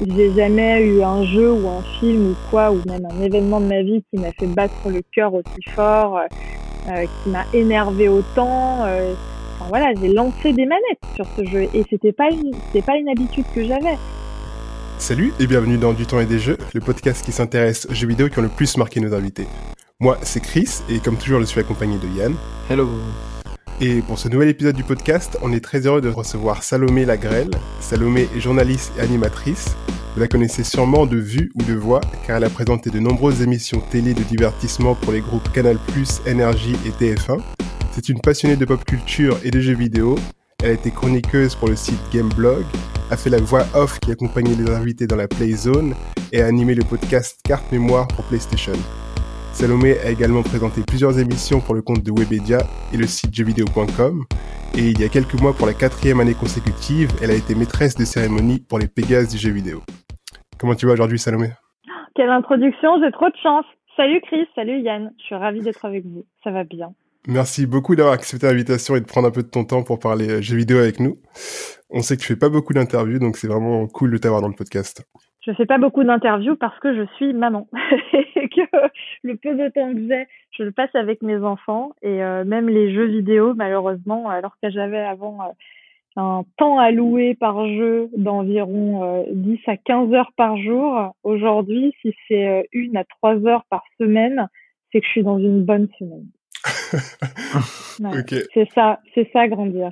j'ai jamais eu un jeu ou un film ou quoi, ou même un événement de ma vie qui m'a fait battre le cœur aussi fort, euh, qui m'a énervé autant. enfin voilà, j'ai lancé des manettes sur ce jeu et c'était pas une, c'était pas une habitude que j'avais. Salut et bienvenue dans Du temps et des jeux, le podcast qui s'intéresse aux jeux vidéo qui ont le plus marqué nos invités. Moi, c'est Chris et comme toujours, je suis accompagné de Yann. Hello. Et pour ce nouvel épisode du podcast, on est très heureux de recevoir Salomé Lagrelle. Salomé est journaliste et animatrice. Vous la connaissez sûrement de vue ou de voix, car elle a présenté de nombreuses émissions télé de divertissement pour les groupes Canal+, Énergie et TF1. C'est une passionnée de pop culture et de jeux vidéo. Elle a été chroniqueuse pour le site Gameblog, a fait la voix off qui accompagnait les invités dans la Playzone et a animé le podcast Carte Mémoire pour PlayStation. Salomé a également présenté plusieurs émissions pour le compte de Webedia et le site jeuxvideo.com. Et il y a quelques mois, pour la quatrième année consécutive, elle a été maîtresse de cérémonie pour les Pégases du jeu vidéo. Comment tu vas aujourd'hui, Salomé? Quelle introduction, j'ai trop de chance. Salut Chris, salut Yann, je suis ravie d'être avec vous. Ça va bien. Merci beaucoup d'avoir accepté l'invitation et de prendre un peu de ton temps pour parler euh, jeux vidéo avec nous. On sait que tu fais pas beaucoup d'interviews, donc c'est vraiment cool de t'avoir dans le podcast. Je fais pas beaucoup d'interviews parce que je suis maman et que le peu de temps que j'ai, je le passe avec mes enfants et euh, même les jeux vidéo, malheureusement, alors que j'avais avant euh, un temps alloué par jeu d'environ 10 euh, à 15 heures par jour, aujourd'hui, si c'est une à trois heures par semaine, c'est que je suis dans une bonne semaine. C'est ça, c'est ça grandir.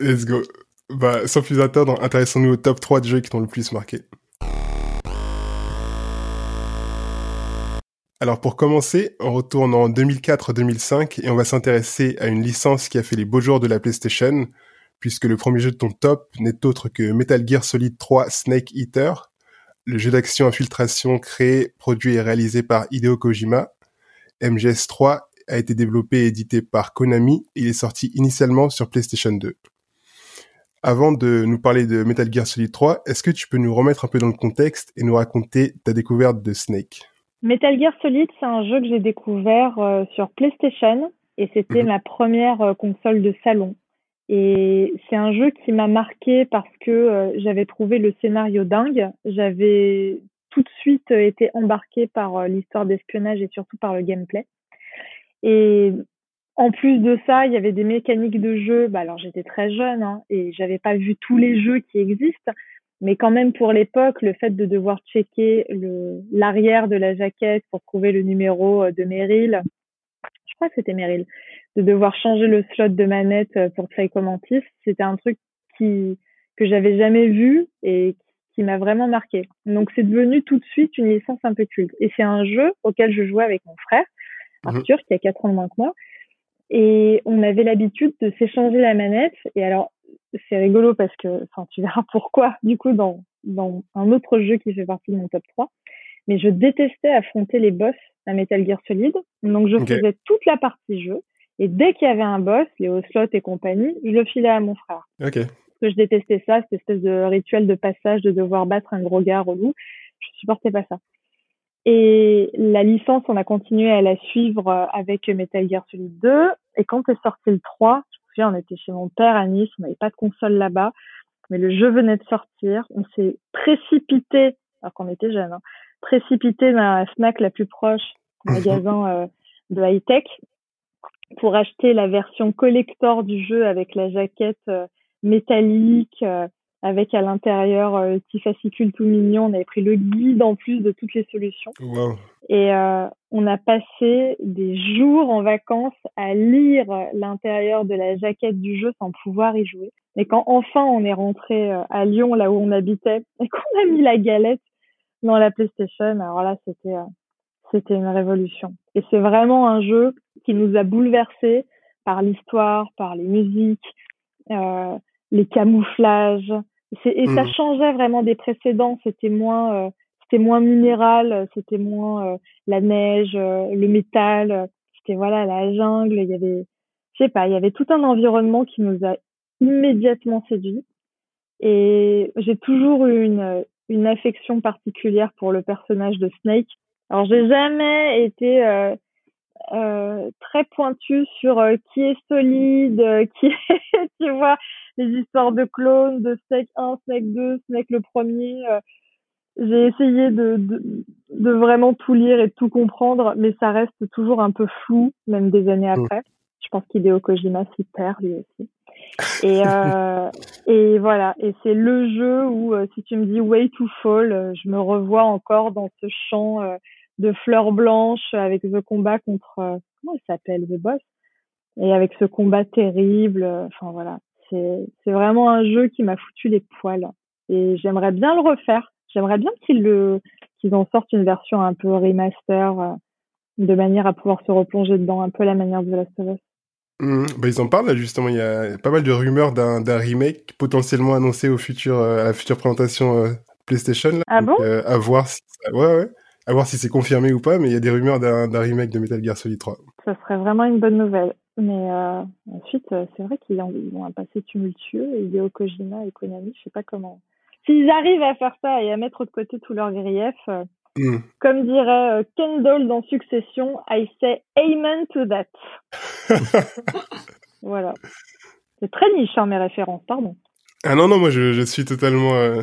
Let's go. Bah, sans plus attendre, intéressons-nous au top 3 de jeux qui t'ont le plus marqué. Alors pour commencer, on retourne en 2004-2005 et on va s'intéresser à une licence qui a fait les beaux jours de la PlayStation, puisque le premier jeu de ton top n'est autre que Metal Gear Solid 3 Snake Eater, le jeu d'action infiltration créé, produit et réalisé par Hideo Kojima. MGS3 a été développé et édité par Konami et il est sorti initialement sur PlayStation 2. Avant de nous parler de Metal Gear Solid 3, est-ce que tu peux nous remettre un peu dans le contexte et nous raconter ta découverte de Snake? Metal Gear Solid, c'est un jeu que j'ai découvert euh, sur PlayStation et c'était mhm. ma première euh, console de salon. Et c'est un jeu qui m'a marqué parce que euh, j'avais trouvé le scénario dingue. J'avais tout de suite été embarqué par l'histoire d'espionnage et surtout par le gameplay. Et en plus de ça, il y avait des mécaniques de jeu. Bah alors j'étais très jeune hein, et j'avais pas vu tous les jeux qui existent, mais quand même, pour l'époque, le fait de devoir checker l'arrière de la jaquette pour trouver le numéro euh, de Meryl, je crois que c'était Meryl, de devoir changer le slot de manette euh, pour Psycho Mantis, c'était un truc qui que j'avais jamais vu et qui m'a vraiment marqué. Donc c'est devenu tout de suite une licence un peu culte. Et c'est un jeu auquel je jouais avec mon frère, mhm. Arthur, qui a 4 ans de moins que moi. Et on avait l'habitude de s'échanger la manette. Et alors, c'est rigolo parce que, enfin, tu verras pourquoi, du coup, dans, dans un autre jeu qui fait partie de mon top 3. Mais je détestais affronter les boss à Metal Gear Solid. Donc, je faisais toute la partie jeu. Et dès qu'il y avait un boss, les Ocelot et compagnie, je le filais à mon frère. Ok. Parce que je détestais ça, cette espèce de rituel de passage de devoir battre un gros gars relou. Je supportais pas ça. Et la licence, on a continué à la suivre avec Metal Gear Solid 2. Et quand est sorti le 3, on était chez mon père à Nice, on n'avait pas de console là-bas, mais le jeu venait de sortir. On s'est précipité, alors qu'on était jeunes, hein, précipité dans la Fnac la plus proche, magasin euh, de high-tech, pour acheter la version collector du jeu avec la jaquette euh, métallique, euh, avec à l'intérieur euh, petit fascicule tout mignon. On avait pris le guide en plus de toutes les solutions. Et euh, on a passé des jours en vacances à lire l'intérieur de la jaquette du jeu sans pouvoir y jouer. Et quand enfin on est rentré euh, à Lyon, là où on habitait, et qu'on a mis la galette dans la PlayStation, alors là c'était euh, c'était une révolution. Et c'est vraiment un jeu qui nous a bouleversés par l'histoire, par les musiques, euh, les camouflages, et ça mmh. changeait vraiment des précédents. C'était moins, euh, c'était moins minéral, c'était moins euh, la neige, euh, le métal. C'était voilà la jungle. Il y avait, je sais pas, il y avait tout un environnement qui nous a immédiatement séduit. Et j'ai toujours eu une, une affection particulière pour le personnage de Snake. Alors j'ai jamais été euh, très pointu sur euh, qui est solide, euh, qui est, tu vois, les histoires de clones, de Snake 1, Snake 2, Snake le premier. j'ai essayé de, de, de, vraiment tout lire et de tout comprendre, mais ça reste toujours un peu flou, même des années mm. après. Je pense qu'Hideo Kojima s'y perd lui aussi. Et, et voilà. Et c'est le jeu où, si tu me dis Way to Fall, je me revois encore dans ce champ de fleurs blanches avec ce combat contre, comment il s'appelle, The Boss? Et avec ce combat terrible. Enfin voilà. C'est, c'est vraiment un jeu qui m'a foutu les poils. Et j'aimerais bien le refaire. J'aimerais bien qu'ils le, qu'ils en sortent une version un peu remaster, de manière à pouvoir se replonger dedans, un peu la manière de The Last of Us. Mmh. bah, ils en parlent là, justement. Il y a pas mal de rumeurs d'un remake potentiellement annoncé au futur, euh, à la future présentation euh, PlayStation. Là. Ah bon? euh, À voir si, ouais, ouais. À voir si c'est confirmé ou pas, mais il y a des rumeurs d'un remake de Metal Gear Solid 3. Ça serait vraiment une bonne nouvelle. Mais ensuite, c'est vrai qu'ils ont un passé tumultueux. Hideo Kojima et Konami, je sais pas comment. S'ils arrivent à faire ça et à mettre de côté tous leurs griefs, Hmm. Comme dirait euh, Kendall dans Succession, I say amen to that. voilà. C'est très niche, hein, mes références, pardon. Ah non, non, moi je, je suis totalement euh,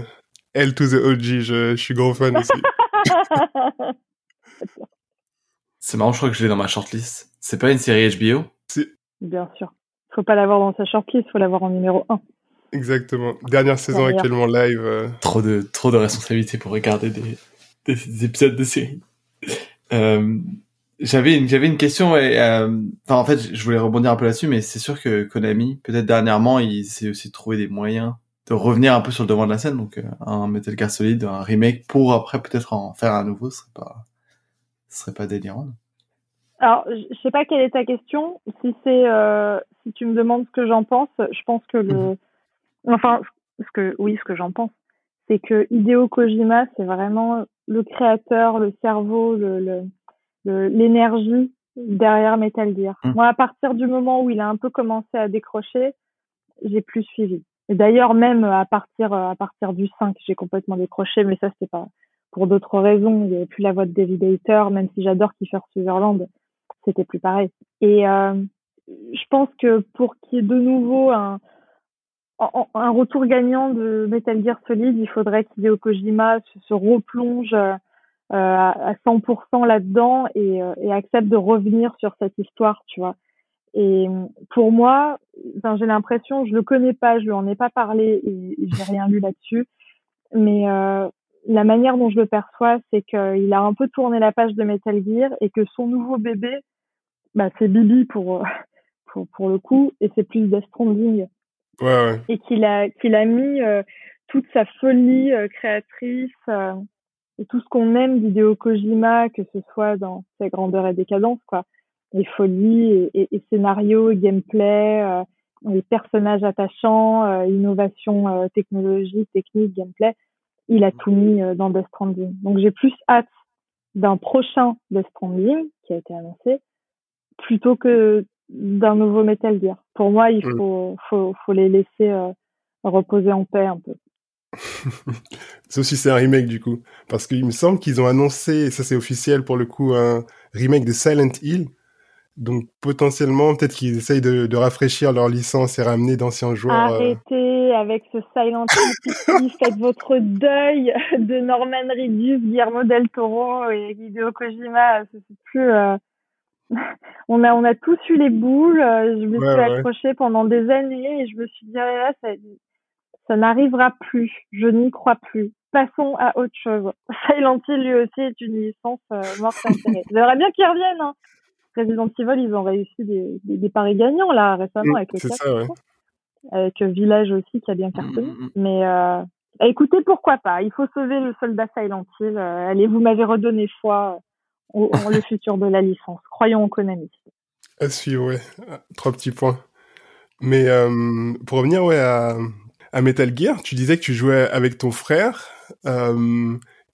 L to the OG, je, je suis gros fan aussi. C'est marrant, je crois que je l'ai dans ma shortlist. C'est pas une série HBO Si. Bien sûr. Faut pas l'avoir dans sa shortlist, faut l'avoir en numéro 1. Exactement. Dernière saison actuellement live. Euh. Trop de trop de responsabilités pour regarder des, des épisodes de série. Euh, j'avais une, j'avais une question et euh, enfin en fait je voulais rebondir un peu là-dessus mais c'est sûr que Konami peut-être dernièrement il s'est aussi trouvé des moyens de revenir un peu sur le devant de la scène donc euh, un Metal Gear Solid un remake pour après peut-être en faire un nouveau ce serait pas ce serait pas délirant alors je sais pas quelle est ta question si c'est euh, si tu me demandes ce que j'en pense je pense que le mhm. enfin ce que oui ce que j'en pense c'est que Hideo Kojima c'est vraiment le créateur, le cerveau, le, l'énergie derrière Metal Gear. Mmh. Moi, à partir du moment où il a un peu commencé à décrocher, j'ai plus suivi. D'ailleurs, même à partir à partir du 5, j'ai complètement décroché, mais ça c'était pas pour d'autres raisons. Il n'y avait plus la voix de David Hayter, même si j'adore Kiefer Sutherland, c'était plus pareil. Et euh, je pense que pour qu'il y ait de nouveau un, un retour gagnant de Metal Gear Solid, il faudrait qu'Hideo Kojima se, replonge euh, à 100% là-dedans et, euh, et, accepte de revenir sur cette histoire, tu vois. Et pour moi, ben, j'ai l'impression, je le connais pas, je lui en ai pas parlé et, j'ai rien lu là-dessus, mais euh, la manière dont je le perçois, c'est qu'il a un peu tourné la page de Metal Gear et que son nouveau bébé, bah, c'est Bibi pour, pour, pour le coup, et c'est plus Death Stranding. Et qu'il a qu'il a mis euh, toute sa folie euh, créatrice euh, et tout ce qu'on aime d'Hideo Kojima, que ce soit dans sa grandeur et décadence, quoi, les folies et, et, scénarios, gameplay, les personnages attachants, innovation technologique, technique, gameplay, il a tout mis dans Death Stranding. Donc j'ai plus hâte d'un prochain Death Stranding qui a été annoncé plutôt que d'un nouveau Metal Gear. Pour moi, il mm. faut, faut, faut les laisser euh, reposer en paix un peu. c'est aussi c'est un remake du coup, parce qu'il me semble qu'ils ont annoncé, ça c'est officiel pour le coup, un remake de Silent Hill. Donc potentiellement, peut-être qu'ils essayent de, de, rafraîchir leur licence et ramener d'anciens joueurs. Euh. Arrêtez avec ce Silent Hill, faites votre deuil de Norman Reedus, Guillermo del Toro et Hideo Kojima. C'est plus. Euh on a on a tous eu les boules. Je me suis accrochée pendant des années et je me suis dit ah, là ça, ça n'arrivera plus. Je n'y crois plus. Passons à autre chose. Silent Hill lui aussi est une licence euh, morte J'aimerais bien qu'ils reviennent. Hein. Resident Evil, ils ont réussi des, des, paris gagnants là récemment mm, avec le ça, ouais. avec Village aussi qui a bien cartonné. Mm, mm, Mais euh, écoutez, pourquoi pas? Il faut sauver le soldat Silent Hill. Euh, allez, vous m'avez redonné foi le futur de la licence. Croyons en Konami. À suivre, ouais. Trois petits points. Mais euh, pour revenir ouais, à, à, Metal Gear, tu disais que tu jouais avec ton frère.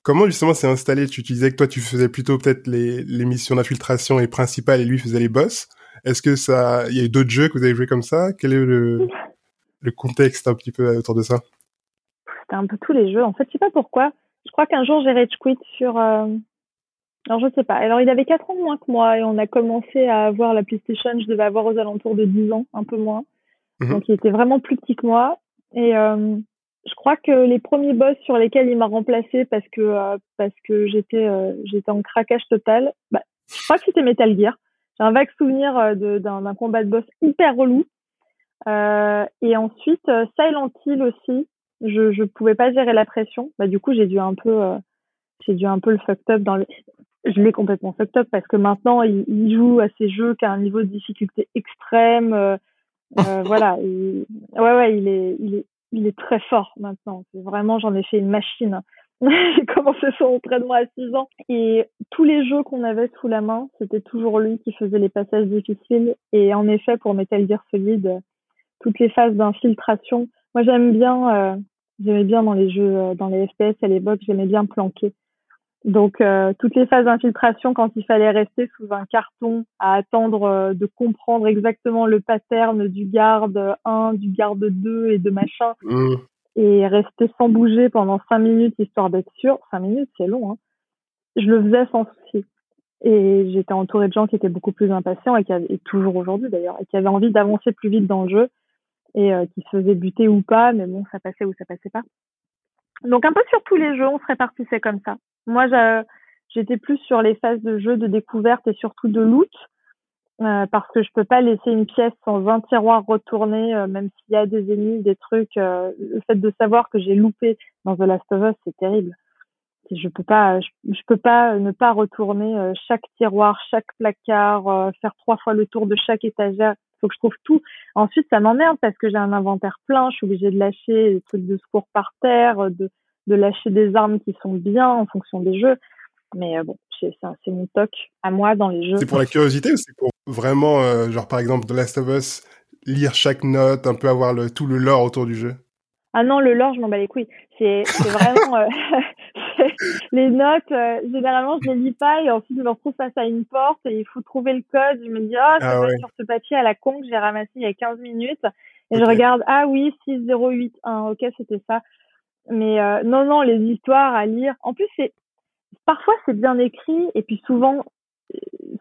Comment justement c'est installé? Tu disais que toi tu faisais plutôt peut-être les, les missions d'infiltration et principales et lui faisait les boss. Est-ce que ça, il y a eu d'autres jeux que vous avez joué comme ça? Quel est le, le contexte un petit peu autour de ça? C'était un peu tous les jeux. En fait, je sais pas pourquoi. Je crois qu'un jour j'ai rage quit sur euh, alors je sais pas. Alors il avait 4 ans de moins que moi et on a commencé à avoir la PlayStation, je devais avoir aux alentours de 10 ans, un peu moins. Mhm. Donc il était vraiment plus petit que moi. Et euh, je crois que les premiers boss sur lesquels il m'a remplacé parce que euh, parce que j'étais euh, j'étais en craquage total, bah, je crois que c'était Metal Gear. J'ai un vague souvenir euh, d'un combat de boss hyper relou. et ensuite Silent Hill aussi. Je je pouvais pas gérer la pression. Bah du coup j'ai dû un peu j'ai dû un peu le fucked up dans le je l'ai complètement fucked up parce que maintenant il, il joue à ces jeux qui a un niveau de difficulté extrême. Euh, voilà, il, ouais ouais, il est il est il est très fort maintenant. Vraiment, j'en ai fait une machine. J'ai commencé son entraînement à 6 ans. Et tous les jeux qu'on avait sous la main, c'était toujours lui qui faisait les passages difficiles. Et en effet, pour Metal Gear Solid, toutes les phases d'infiltration, moi j'aime bien, euh, j'aimais bien dans les jeux, euh, dans les FPS à l'époque, j'aimais bien planquer. Donc euh, toutes les phases d'infiltration, quand il fallait rester sous un carton à attendre euh, de comprendre exactement le pattern du garde 1, du garde 2 et de machin, mmh. et rester sans bouger pendant 5 minutes histoire d'être sûr, 5 minutes c'est long, hein. je le faisais sans souci. Et j'étais entourée de gens qui étaient beaucoup plus impatients et qui avaient, et toujours aujourd'hui d'ailleurs, et qui avaient envie d'avancer plus vite dans le jeu et euh, qui se faisaient buter ou pas, mais bon, ça passait ou ça passait pas. Donc un peu sur tous les jeux, on se répartissait comme ça. Moi, j'étais plus sur les phases de jeu, de découverte et surtout de loot, euh, parce que je peux pas laisser une pièce sans un tiroir retourné, euh, même s'il y a des ennemis, des trucs. Euh, le fait de savoir que j'ai loupé dans The Last of Us, c'est terrible. Je peux pas, je, peux pas ne pas retourner euh, chaque tiroir, chaque placard, faire trois fois le tour de chaque étagère. Il faut que je trouve tout. Ensuite, ça m'emmerde parce que j'ai un inventaire plein. Je suis obligée de lâcher des trucs de secours par terre, de de lâcher des armes qui sont bien en fonction des jeux. Mais euh, bon, c'est mon toc à moi dans les jeux. C'est pour la curiosité ou c'est pour vraiment, euh, genre par exemple, The Last of Us, lire chaque note, un peu avoir le, tout le lore autour du jeu? Ah non, le lore, je m'en bats les couilles. C'est vraiment... Euh, les notes, généralement, je les lis pas et ensuite je me retrouve face à une porte et il faut trouver le code. Je me dis, oh, ça ah, sur ce papier à la con que j'ai ramassé il y a 15 minutes. Et je regarde, ah oui, 6081, ok, c'était ça. Mais euh, non, non, les histoires à lire. En plus, c'est parfois c'est bien écrit et puis souvent,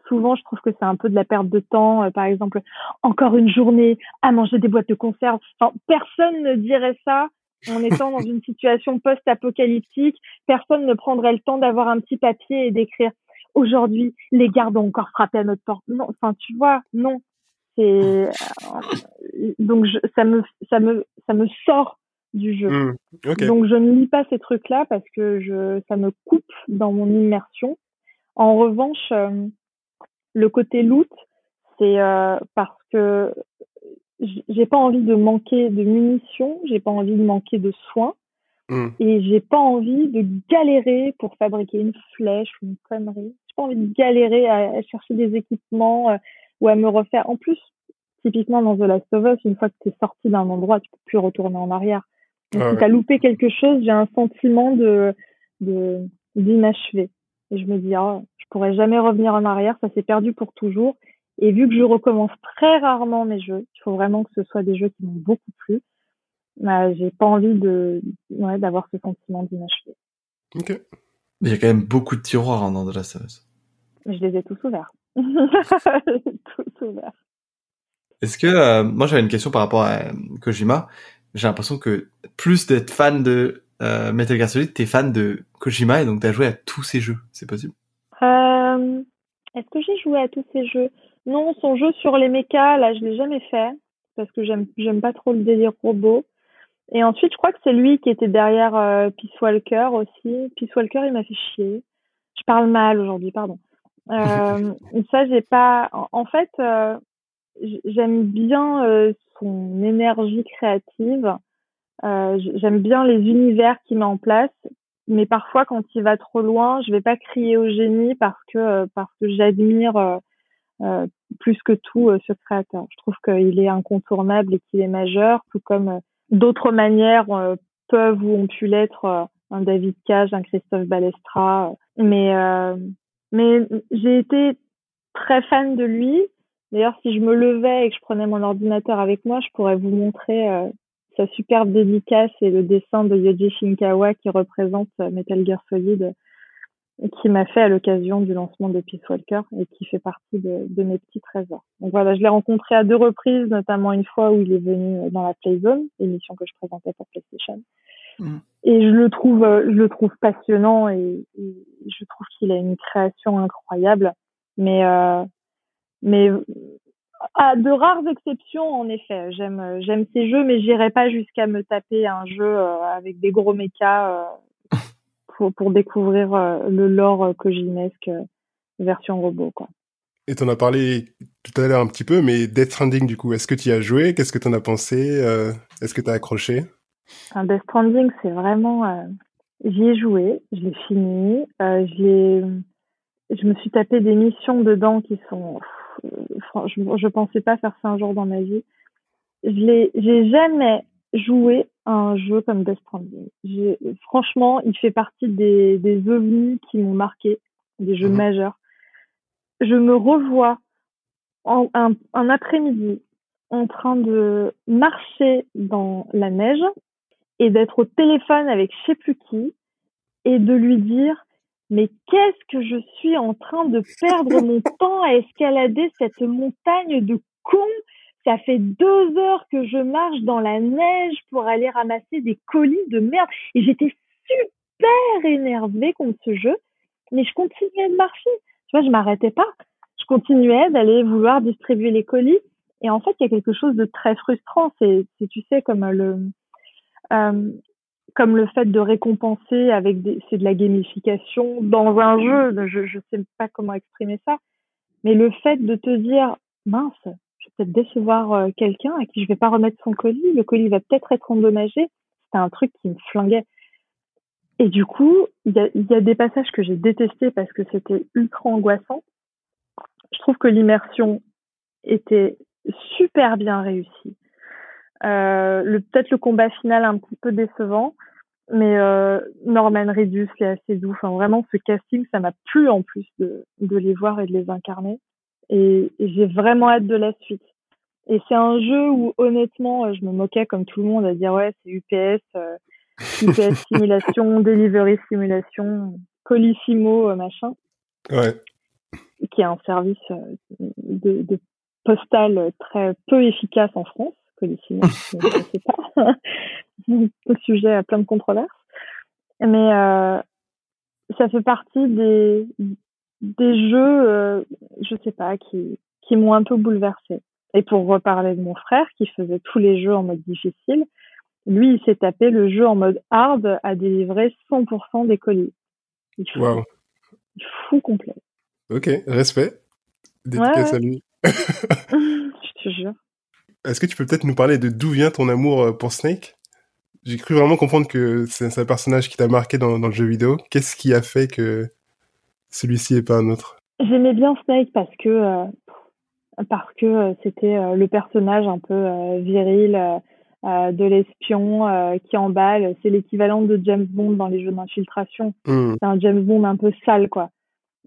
souvent je trouve que c'est un peu de la perte de temps. Euh, par exemple, encore une journée à manger des boîtes de conserve. Enfin, personne ne dirait ça en étant dans une situation post-apocalyptique. Personne ne prendrait le temps d'avoir un petit papier et d'écrire aujourd'hui les gardes ont encore frappé à notre porte. Non, enfin tu vois, non. C'est euh, donc je, ça me ça me ça me sort du jeu. Mmh. Donc je ne lis pas ces trucs-là parce que je, ça me coupe dans mon immersion. En revanche, euh, le côté loot, c'est euh, parce que j'ai pas envie de manquer de munitions, j'ai pas envie de manquer de soins. Mmh. Et j'ai pas envie de galérer pour fabriquer une flèche ou une connerie. J'ai pas envie de galérer à, chercher des équipements euh, ou à me refaire. En plus, typiquement dans The Last of Us, une fois que tu es sorti d'un endroit, tu peux plus retourner en arrière. Donc, si tu as loupé quelque chose, j'ai un sentiment de, de, d'inachevé. Et je me dis, oh, je pourrais jamais revenir en arrière, ça s'est perdu pour toujours. Et vu que je recommence très rarement mes jeux, il faut vraiment que ce soit des jeux qui m'ont beaucoup plu. Bah, j'ai pas envie de, ouais, d'avoir ce sentiment d'inachevé. Ok. Il y a quand même beaucoup de tiroirs hein, dans de la série. Je les ai tous ouverts. tous ouverts. Est-ce que, euh, moi j'avais une question par rapport à Kojima j'ai l'impression que plus d'être fan de euh, Metal Gear Solid, t'es fan de Kojima et donc t'as joué à tous ces jeux. C'est possible? Euh, Est-ce que j'ai joué à tous ces jeux? Non, son jeu sur les mechas, là, je l'ai jamais fait parce que j'aime j'aime pas trop le délire robot. Et ensuite, je crois que c'est lui qui était derrière euh, Peace Walker aussi. Peace Walker, il m'a fait chier. Je parle mal aujourd'hui, pardon. Euh, ça, j'ai pas. En, fait, euh, j'aime bien euh, son énergie créative. Euh, J'aime bien les univers qu'il met en place, mais parfois quand il va trop loin, je vais pas crier au génie parce que euh, parce que j'admire euh, euh, plus que tout ce créateur. Je trouve qu'il est incontournable et qu'il est majeur, tout comme d'autres manières peuvent ou ont pu l'être un David Cage, un Christophe Balestra. Mais mais j'ai été très fan de lui D'ailleurs, si je me levais et que je prenais mon ordinateur avec moi, je pourrais vous montrer euh, sa superbe dédicace et le dessin de Yoji Shinkawa qui représente euh, Metal Gear Solid, qui m'a fait à l'occasion du lancement de Peace Walker et qui fait partie de, de, mes petits trésors. Donc voilà, je l'ai rencontré à deux reprises, notamment une fois où il est venu dans la Playzone, émission que je présentais pour PlayStation. Mm. Et je le trouve, je le trouve passionnant et, je trouve qu'il a une création incroyable. Mais, mais à de rares exceptions, en effet, j'aime, j'aime ces jeux, mais j'irai pas jusqu'à me taper un jeu avec des gros mechas pour, pour découvrir le lore kojinesque version robot, quoi. Et t'en as parlé tout à l'heure un petit peu, mais Death Stranding, du coup, est-ce que tu y as joué? Qu'est-ce que t'en as pensé euh, Est-ce que t'as accroché? Un Death Stranding, c'est vraiment... Euh, j'y ai joué, je l'ai fini, euh, Je me suis tapé des missions dedans qui sont... je, je pensais pas faire ça un jour dans ma vie. Je. J'ai jamais joué un jeu comme Death Stranding. Franchement, il fait partie des, des ovnis qui m'ont marqué, des jeux mhm. majeurs je me revois en, un, un après-midi en train de marcher dans la neige et d'être au téléphone avec je sais plus qui et de lui dire mais qu'est-ce que je suis en train de perdre mon temps à escalader cette montagne de cons? Ça fait deux heures que je marche dans la neige pour aller ramasser des colis de merde et j'étais super énervée contre ce jeu mais je continuais de marcher tu vois, je m'arrêtais pas. Je continuais d'aller vouloir distribuer les colis. Et en fait, il y a quelque chose de très frustrant. C'est, tu sais, comme le, euh, comme le fait de récompenser avec des, c'est de la gamification dans un jeu. Je, je sais pas comment exprimer ça. Mais le fait de te dire, mince, je vais peut-être décevoir euh, quelqu'un à qui je vais pas remettre son colis. Le colis va peut-être être endommagé. C'était un truc qui me flinguait. Et du coup, il y a, des passages que j'ai détestés parce que c'était ultra angoissant. Je trouve que l'immersion était super bien réussie. Euh, le, peut-être le combat final un petit peu décevant, mais euh, Norman Reedus est assez doux. Enfin, vraiment, ce casting, ça m'a plu en plus de, de les voir et de les incarner. Et, et j'ai vraiment hâte de la suite. Et c'est un jeu où, honnêtement, je me moquais comme tout le monde à dire ouais, c'est UPS. Euh, UPS simulation, delivery simulation, Colissimo, euh, machin. Ouais. Qui est un service euh, de, de postal très peu efficace en France. Colissimo, je ne sais pas. Au sujet à plein de controverses. Mais euh, ça fait partie des, des jeux, euh, je sais pas, qui, qui m'ont un peu bouleversée. Et pour reparler de mon frère, qui faisait tous les jeux en mode difficile, lui, il s'est tapé le jeu en mode hard à délivrer 100% des colis. Il wow. fou complet. Ok, respect. Dédicace à lui. Je te jure. Est-ce que tu peux peut-être nous parler de d'où vient ton amour euh, pour Snake? J'ai cru vraiment comprendre que c'est un personnage qui t'a marqué dans, le jeu vidéo. Qu'est-ce qui a fait que celui-ci et pas un autre? J'aimais bien Snake parce que euh, parce que euh, c'était le personnage un peu viril de l'espion qui emballe. C'est l'équivalent de James Bond dans les jeux d'infiltration. Hmm. C'est un James Bond un peu sale, quoi.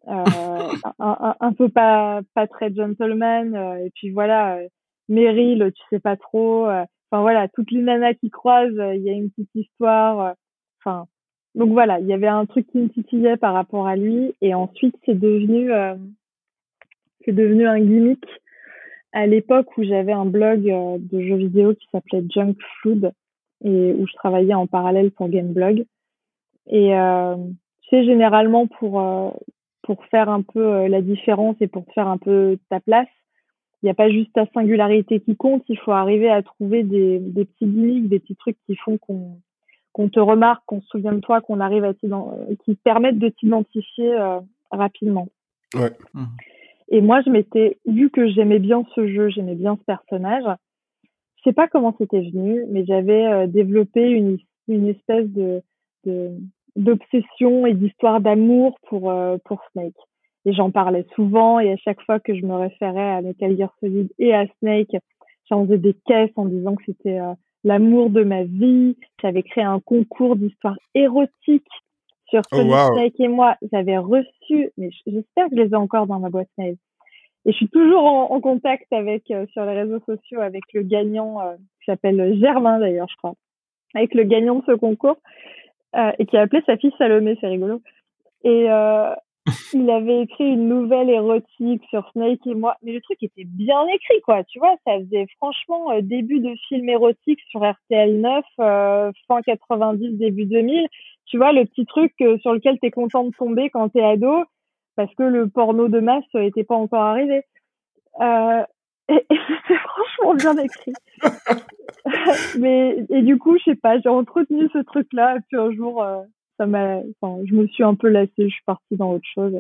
Euh, un, un, peu pas pas très gentleman. et puis voilà, Meryl, tu sais pas trop. Enfin voilà, toutes les nanas qui croisent, il y a une petite histoire. Enfin, donc voilà, il y avait un truc qui me titillait par rapport à lui. Et ensuite, c'est devenu c'est devenu un gimmick à l'époque où j'avais un blog euh, de jeux vidéo qui s'appelait Junk Food et où je travaillais en parallèle pour Gameblog. Et euh, tu sais, généralement pour euh, pour faire un peu euh, la différence et pour faire un peu ta place, il n'y a pas juste ta singularité qui compte, il faut arriver à trouver des, des petits gimmicks, des petits trucs qui font qu'on qu'on te remarque, qu'on se souvient de toi, qu'on arrive à qui permettent de t'identifier rapidement. Ouais. Mmh. Et moi, je m'étais, vu que j'aimais bien ce jeu, j'aimais bien ce personnage, je sais pas comment c'était venu, mais j'avais euh, développé une, une espèce de d'obsession et d'histoire d'amour pour euh, pour Snake. Et j'en parlais souvent et à chaque fois que je me référais à Metal Gear Solid et à Snake, j'en faisais des caisses en disant que c'était euh, l'amour de ma vie. J'avais créé un concours d'histoire érotique sur oh, Snake et moi, j'avais reçu, mais j'espère que je les ai encore dans ma boîte mail. Et je suis toujours en, contact avec euh, sur les réseaux sociaux avec le gagnant euh, qui s'appelle Germain d'ailleurs, je crois, avec le gagnant de ce concours et qui a appelé sa fille Salomé, c'est rigolo. Et il avait écrit une nouvelle érotique sur Snake et moi. Mais le truc était bien écrit, quoi. Tu vois, ça faisait franchement euh, début de film érotique sur RTL 9, euh, fin 90, début 2000. Tu vois, le petit truc euh, sur lequel t'es content de tomber quand t'es ado, parce que le porno de masse était pas encore arrivé. Euh, et, et c'était franchement bien écrit. mais et du coup, je sais pas, j'ai entretenu ce truc-là, puis un jour, ça m'a, enfin, je me suis un peu lassée, je suis partie dans autre chose.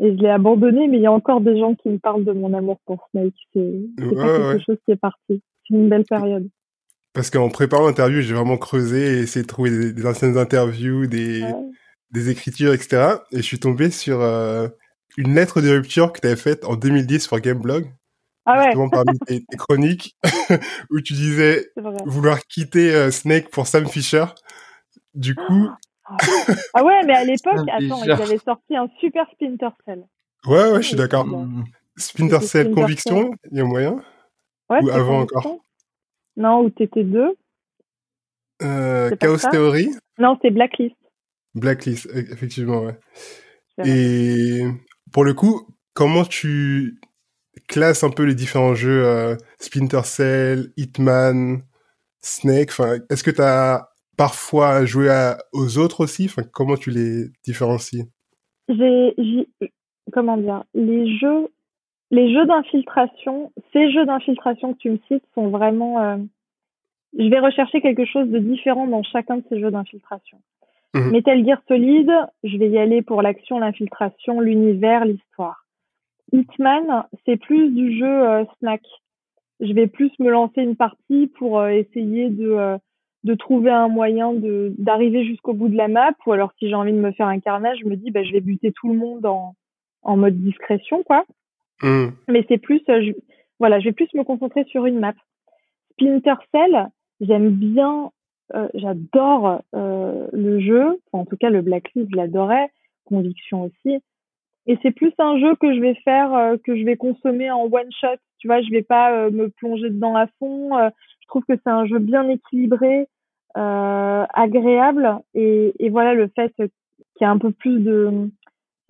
Et je l'ai abandonné, mais il y a encore des gens qui me parlent de mon amour pour Snake. C'est pas quelque chose qui est parti. C'est une belle période. Parce qu'en préparant l'interview, j'ai vraiment creusé et essayé de trouver des, anciennes interviews, des, des écritures, etc. Et je suis tombé sur euh, une lettre de rupture que tu avais faite en 2010 pour Gameblog. Ah ouais. Justement parmi tes, chroniques, où tu disais vouloir quitter euh, Snake pour Sam Fisher. Du coup, ah ouais, mais à l'époque, attends, ils avaient sorti un super Splinter Cell. Ouais, ouais, je suis d'accord. Splinter Cell Conviction, il y a moyen? Ouais, Ou avant encore? Non, ou TT2 euh, Chaos Theory? Non, c'est Blacklist. Blacklist, e, effectivement, ouais. Et pour le coup, comment tu classes un peu les différents jeux euh, Splinter Cell, Hitman, Snake? Enfin, Est-ce que tu as parfois jouer aux autres aussi? Enfin, Comment tu les différencies? J'ai, Comment dire? Les jeux, les jeux d'infiltration, ces jeux d'infiltration que tu me cites sont vraiment. Euh, je vais rechercher quelque chose de différent dans chacun de ces jeux d'infiltration. Mmh. Metal Gear Solid, je vais y aller pour l'action, l'infiltration, l'univers, l'histoire. Hitman, c'est plus du jeu euh, snack. Je vais plus me lancer une partie pour euh, essayer de de trouver un moyen de d'arriver jusqu'au bout de la map ou alors si j'ai envie de me faire un carnage je me dis bah je vais buter tout le monde en en mode discrétion quoi. Mmh. mais c'est plus euh, je, voilà je vais plus me concentrer sur une map. Splinter Cell j'aime bien euh, j'adore euh, le jeu en tout cas le Blacklist je l'adorais Conviction aussi. Et c'est plus un jeu que je vais faire euh, que je vais consommer en one shot. Tu vois je vais pas me plonger dedans à fond je trouve que c'est un jeu bien équilibré agréable et, et, voilà le fait qu'il y a un peu plus de,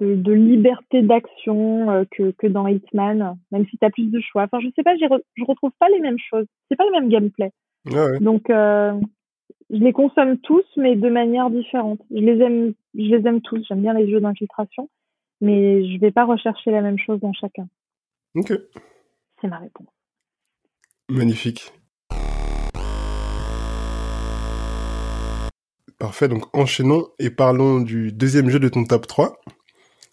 de, de liberté d'action euh, que, que dans Hitman, même si tu as plus de choix. Enfin, je sais pas, je retrouve pas les mêmes choses. C'est pas le même gameplay. ouais. Donc, euh, je les consomme tous, mais de manière différente. Je les aime, je les aime tous. J'aime bien les jeux d'infiltration, mais je vais pas rechercher la même chose dans chacun. Ok. C'est ma réponse. Magnifique. Parfait, enchaînons et parlons du deuxième jeu de ton top 3.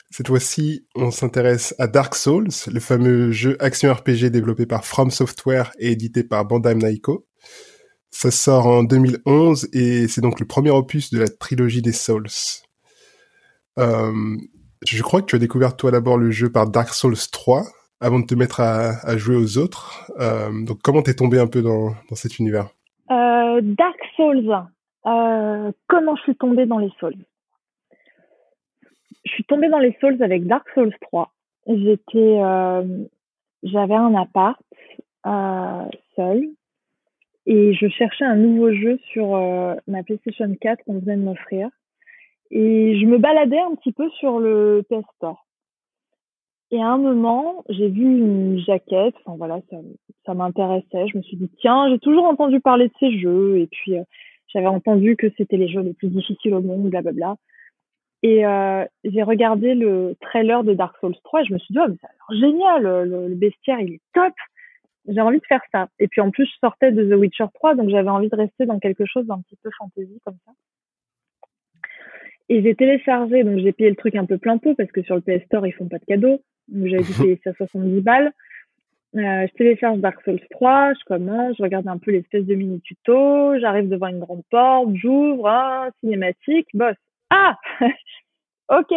Cette fois-ci, on s'intéresse à Dark Souls, le fameux jeu action RPG développé par From Software et édité par Bandai Namco. Ça sort en 2011 et c'est donc le premier opus de la trilogie des Souls. Euh, je crois que tu as découvert toi d'abord le jeu par Dark Souls 3 avant de te mettre à, jouer aux autres. Euh, donc comment t'es tombé un peu dans, dans cet univers? Euh, Dark Souls, euh, comment je suis tombée dans les Souls? Je suis tombée dans les Souls avec Dark Souls 3. J'étais, euh, j'avais un appart euh, seul et je cherchais un nouveau jeu sur euh, ma PlayStation 4 qu'on venait de m'offrir et je me baladais un petit peu sur le PS Store. Et à un moment, j'ai vu une jaquette, enfin voilà, ça, ça m'intéressait. Je me suis dit, tiens, j'ai toujours entendu parler de ces jeux. Et puis, j'avais entendu que c'était les jeux les plus difficiles au monde, blablabla. Et euh, j'ai regardé le trailer de Dark Souls 3 et je me suis dit, oh, mais ça a l'air génial, le, bestiaire, il est top. J'ai envie de faire ça. Et puis en plus, je sortais de The Witcher 3, donc j'avais envie de rester dans quelque chose d'un petit peu fantasy comme ça. Et j'ai téléchargé, donc j'ai payé le truc un peu plein pot parce que sur le PS Store, ils font pas de cadeaux. Donc j'avais dû payer ça 70 balles. Euh, je télécharge Dark Souls 3, je commence, je regarde un peu l'espèce de mini tuto, j'arrive devant une grande porte, j'ouvre, hein, cinématique, boss. Ah Ok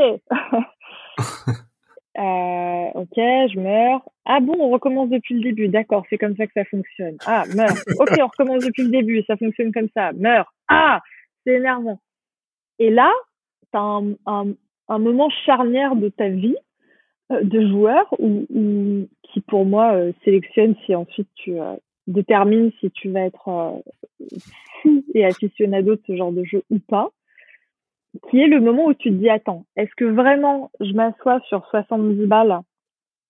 euh, Ok, je meurs. Ah bon, on recommence depuis le début, d'accord, c'est comme ça que ça fonctionne. Ah, meurs. Ok, on recommence depuis le début, ça fonctionne comme ça, meurs. Ah C'est énervant. Et là, t'as un, un, un moment charnière de ta vie de joueurs ou, qui pour moi euh, sélectionne si ensuite tu euh, détermines si tu vas être fou et aficionado de ce genre de jeu ou pas. qui est le moment où tu te dis attends, est-ce que vraiment je m'assois sur 70 balles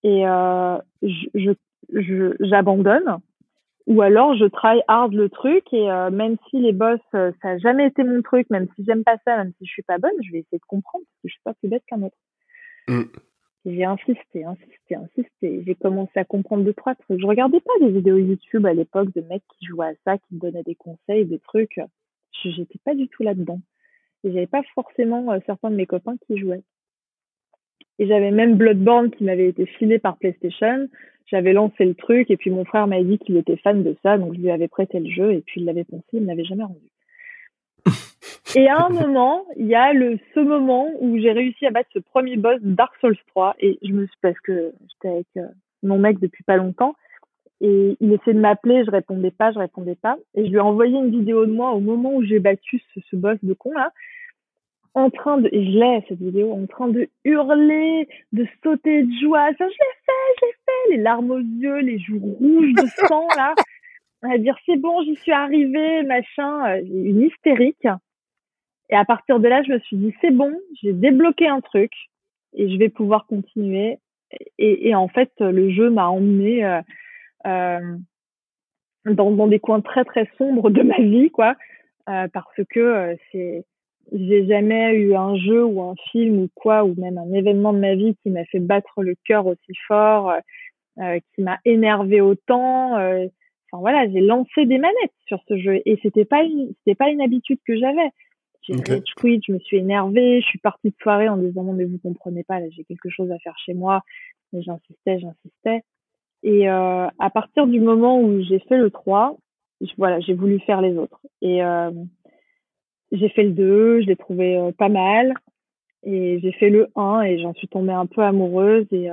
et euh, j'abandonne ou alors je travaille hard le truc et euh, même si les boss euh, ça a jamais été mon truc, même si j'aime pas ça, même si je suis pas bonne, je vais essayer de comprendre parce que je suis pas plus bête qu'un autre. Mm. J'ai insisté, insisté, insisté. J'ai commencé à comprendre deux trois trucs. Je regardais pas des vidéos YouTube à l'époque de mecs qui jouaient à ça, qui me donnaient des conseils, des trucs. J'étais pas du tout là-dedans. Et j'avais pas forcément euh, certains de mes copains qui jouaient. Et j'avais même Bloodborne qui m'avait été filé par PlayStation. J'avais lancé le truc et puis mon frère m'a dit qu'il était fan de ça, donc je lui avais prêté le jeu et puis il l'avait pensé, il ne l'avait jamais rendu. Et à un moment, il y a le ce moment où j'ai réussi à battre ce premier boss Dark Souls 3 et je me suis parce que j'étais avec euh, mon mec depuis pas longtemps et il essayait de m'appeler, je répondais pas, je répondais pas et je lui ai envoyé une vidéo de moi au moment où j'ai battu ce, ce boss de con là en train de, je l'ai cette vidéo, en train de hurler, de sauter de joie. je l'ai fait, je l'ai fait, les larmes aux yeux, les joues rouges de sang là, à dire c'est bon, j'y suis arrivée, machin, euh, une hystérique. Et à partir de là, je me suis dit c'est bon, j'ai débloqué un truc et je vais pouvoir continuer. Et, en fait, le jeu m'a emmené euh, euh, dans, des coins très très sombres de ma vie, quoi, euh, parce que c'est j'ai jamais eu un jeu ou un film ou quoi, ou même un événement de ma vie qui m'a fait battre le cœur aussi fort, qui m'a énervé autant. Enfin voilà, j'ai lancé des manettes sur ce jeu et c'était pas c'était pas une habitude que j'avais. J'ai okay. quit, je me suis énervée, je suis partie de soirée en disant non mais vous comprenez pas, là j'ai quelque chose à faire chez moi, mais j'insistais, j'insistais. Et euh, à partir du moment où j'ai fait le 3, je, voilà, j'ai voulu faire les autres. Et euh, j'ai fait le 2, je l'ai trouvé euh, pas mal. Et j'ai fait le 1 et j'en suis tombée un peu amoureuse et,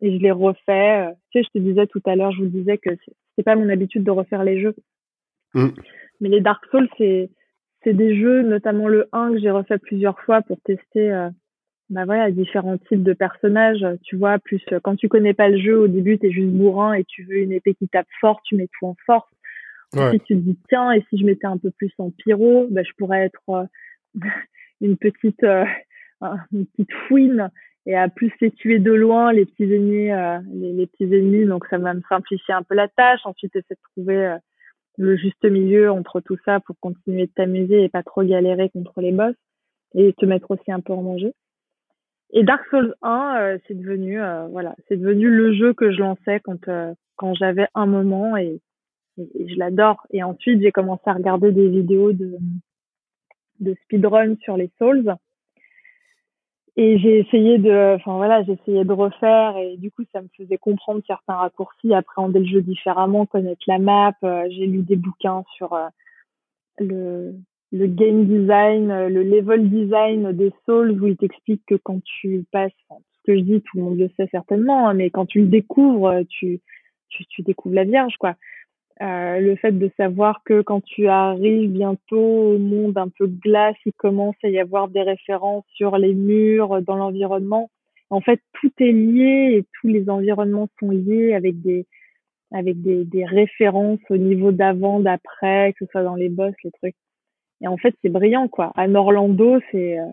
et je l'ai refait. Tu sais, je te disais tout à l'heure, je vous disais que c'est pas mon habitude de refaire les jeux. Mm. Mais les Dark Souls, c'est c'est des jeux, notamment le 1 que j'ai refait plusieurs fois pour tester euh, bah voilà, différents types de personnages. Tu vois, plus quand tu connais pas le jeu, au début, tu es juste bourrin et tu veux une épée qui tape fort, tu mets tout en force. Ouais. Si tu te dis tiens et si je mettais un peu plus en pyro, bah, je pourrais être euh, une petite euh, une petite fouine et à plus les tuer de loin les petits ennemis euh, les, les, petits ennemis donc ça va me simplifier un peu la tâche. Ensuite essayer de trouver euh, le juste milieu entre tout ça pour continuer de t'amuser et pas trop galérer contre les boss et te mettre aussi un peu en danger. Et Dark Souls 1, c'est devenu voilà, c'est devenu le jeu que je lançais quand quand j'avais un moment et et, je l'adore. Et ensuite, j'ai commencé à regarder des vidéos de, de speedrun sur les Souls. Et j'ai essayé de, enfin voilà, j'ai essayé de refaire et du coup, ça me faisait comprendre certains raccourcis, appréhender le jeu différemment, connaître la map. Euh, j'ai lu des bouquins sur euh, le, game design, le level design des Souls où il t'explique que quand tu passes, ce que je dis, tout le monde le sait certainement, hein, mais quand tu le découvres, tu, tu, tu découvres la Vierge, quoi. Euh, le fait de savoir que quand tu arrives bientôt au monde un peu glace, il commence à y avoir des références sur les murs, dans l'environnement. En fait, tout est lié et tous les environnements sont liés avec des avec des, des références au niveau d'avant, d'après, que ce soit dans les boss, les trucs. Et en fait, c'est brillant, quoi. À Orlando, c'est euh,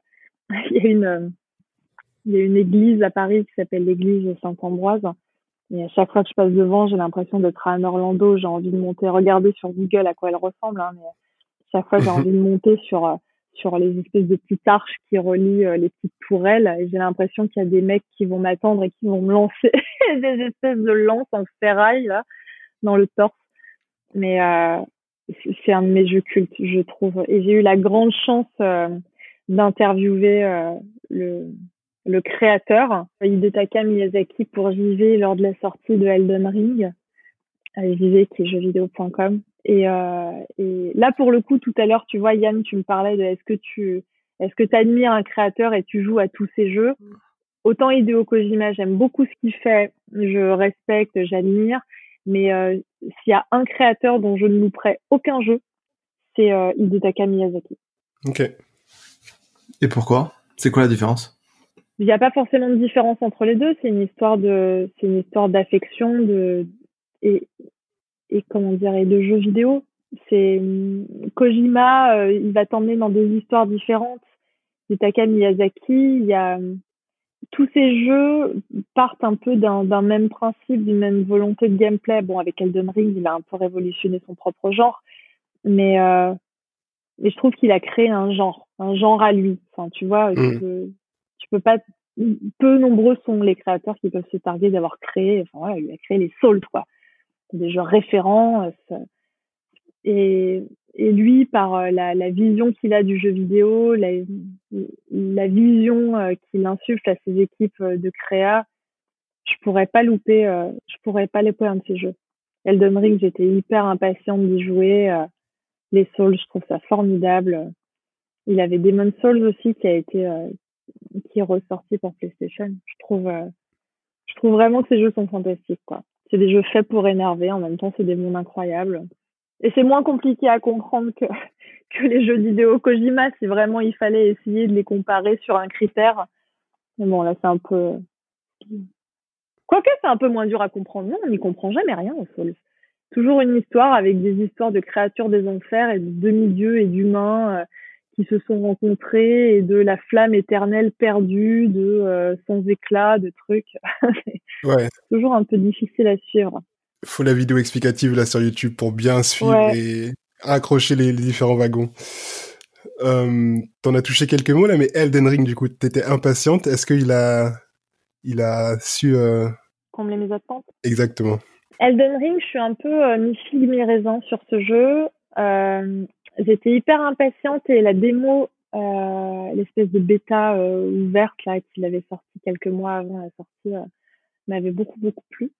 il y a une il y a une église à Paris qui s'appelle l'église Saint-Ambroise et à chaque fois que je passe devant, j'ai l'impression d'être à Orlando. J'ai envie de monter, regarder sur Google à quoi elle ressemble. Hein, mais chaque fois, j'ai envie de monter sur euh, sur les espèces de petites arches qui relient euh, les petites tourelles. Et j'ai l'impression qu'il y a des mecs qui vont m'attendre et qui vont me lancer des espèces de lances en ferraille là dans le torse. Mais euh, c'est un de mes jeux cultes, je trouve. Et j'ai eu la grande chance euh, d'interviewer euh, le le créateur, Hidetaka Miyazaki, pour JV lors de la sortie de Elden Ring, JV qui est jeuxvideo.com. Et, euh, et là, pour le coup, tout à l'heure, tu vois, Yann, tu me parlais de est-ce que tu est-ce que admires un créateur et tu joues à tous ses jeux? Autant Hideo Kojima, j'aime beaucoup ce qu'il fait, je respecte, j'admire, mais euh, s'il y a un créateur dont je ne louperai aucun jeu, c'est euh, Hidetaka Miyazaki. Ok. Et pourquoi? C'est quoi la différence? Il n'y a pas forcément de différence entre les deux. C'est une histoire de, c'est une histoire d'affection, de et et comment dire, et de jeux vidéo. C'est Kojima, euh, il va t'emmener dans des histoires différentes. d'Itaka Miyazaki. Il y a tous ces jeux partent un peu d'un même principe, d'une même volonté de gameplay. Bon, avec Elden Ring, il a un peu révolutionné son propre genre, mais euh, mais je trouve qu'il a créé un genre, un genre à lui. Enfin, tu vois, tu, mm. Peu nombreux sont les créateurs qui peuvent se targuer d'avoir créé. Enfin voilà, il a créé les Souls, quoi. Des jeux référents. Euh, et lui, par euh, la, la vision qu'il a du jeu vidéo, la, vision euh, qu'il insuffle à ses équipes de créa, je pourrais pas louper, je pourrais pas louper un de ses jeux. Elden Ring, j'étais hyper impatiente d'y jouer. les Souls, je trouve ça formidable. Il avait Demon Souls aussi qui a été qui est ressorti pour PlayStation. Je trouve je trouve vraiment que ces jeux sont fantastiques quoi. C'est des jeux faits pour énerver, en même temps c'est des mondes incroyables. Et c'est moins compliqué à comprendre que, que les jeux vidéo Kojima si vraiment il fallait essayer de les comparer sur un critère. Mais bon, là, c'est un peu. Quoique, c'est un peu moins dur à comprendre. Non, on n'y comprend jamais rien au Souls. Toujours une histoire avec des histoires de créatures des enfers et de demi-dieux et d'humains euh, qui se sont rencontrés et de la flamme éternelle perdue, de euh, sans éclat, de trucs. ouais. Toujours un peu difficile à suivre faut la vidéo explicative là sur YouTube pour bien suivre et accrocher les, différents wagons. Euh, T'en as touché quelques mots là, mais Elden Ring, du coup, t'étais impatiente. Est-ce qu'il a, il a su euh... combler mes attentes? Exactement. Elden Ring, je suis un peu euh, mi figue mi raisin sur ce jeu. Euh, J'étais hyper impatiente et la démo, euh, l'espèce de bêta euh, ouverte là qu'il avait sorti quelques mois avant la sortie, euh, m'avait beaucoup beaucoup plu.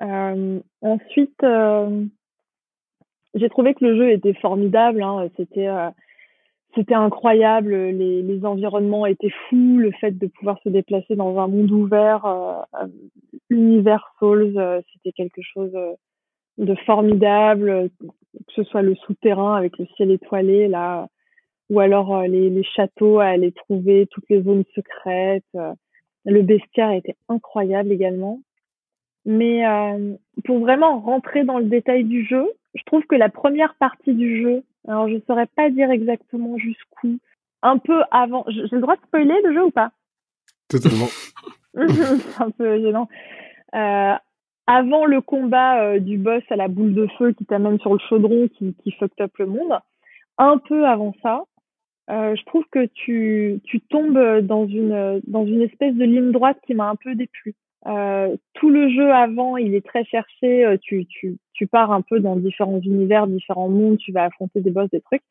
Euh, ensuite, euh, j'ai trouvé que le jeu était formidable. Hein. C'était euh, c'était incroyable. Les, les, environnements étaient fous. Le fait de pouvoir se déplacer dans un monde ouvert, univers Souls, c'était quelque chose de formidable. Que ce soit le souterrain avec le ciel étoilé là, ou alors les, les, châteaux à aller trouver toutes les zones secrètes. le bestiaire était incroyable également. Mais euh, pour vraiment rentrer dans le détail du jeu, je trouve que la première partie du jeu, alors je saurais pas dire exactement jusqu'où, un peu avant, j'ai le droit de spoiler le jeu ou pas? Totalement. C'est un peu gênant. Euh, avant le combat euh, du boss à la boule de feu qui t'amène sur le chaudron qui, qui fucked up le monde, un peu avant ça, euh, je trouve que tu, tombes dans une, dans une espèce de ligne droite qui m'a un peu déplu. Euh, tout le jeu avant, il est très cherché. Tu, pars un peu dans différents univers, différents mondes. Tu vas affronter des boss, des trucs.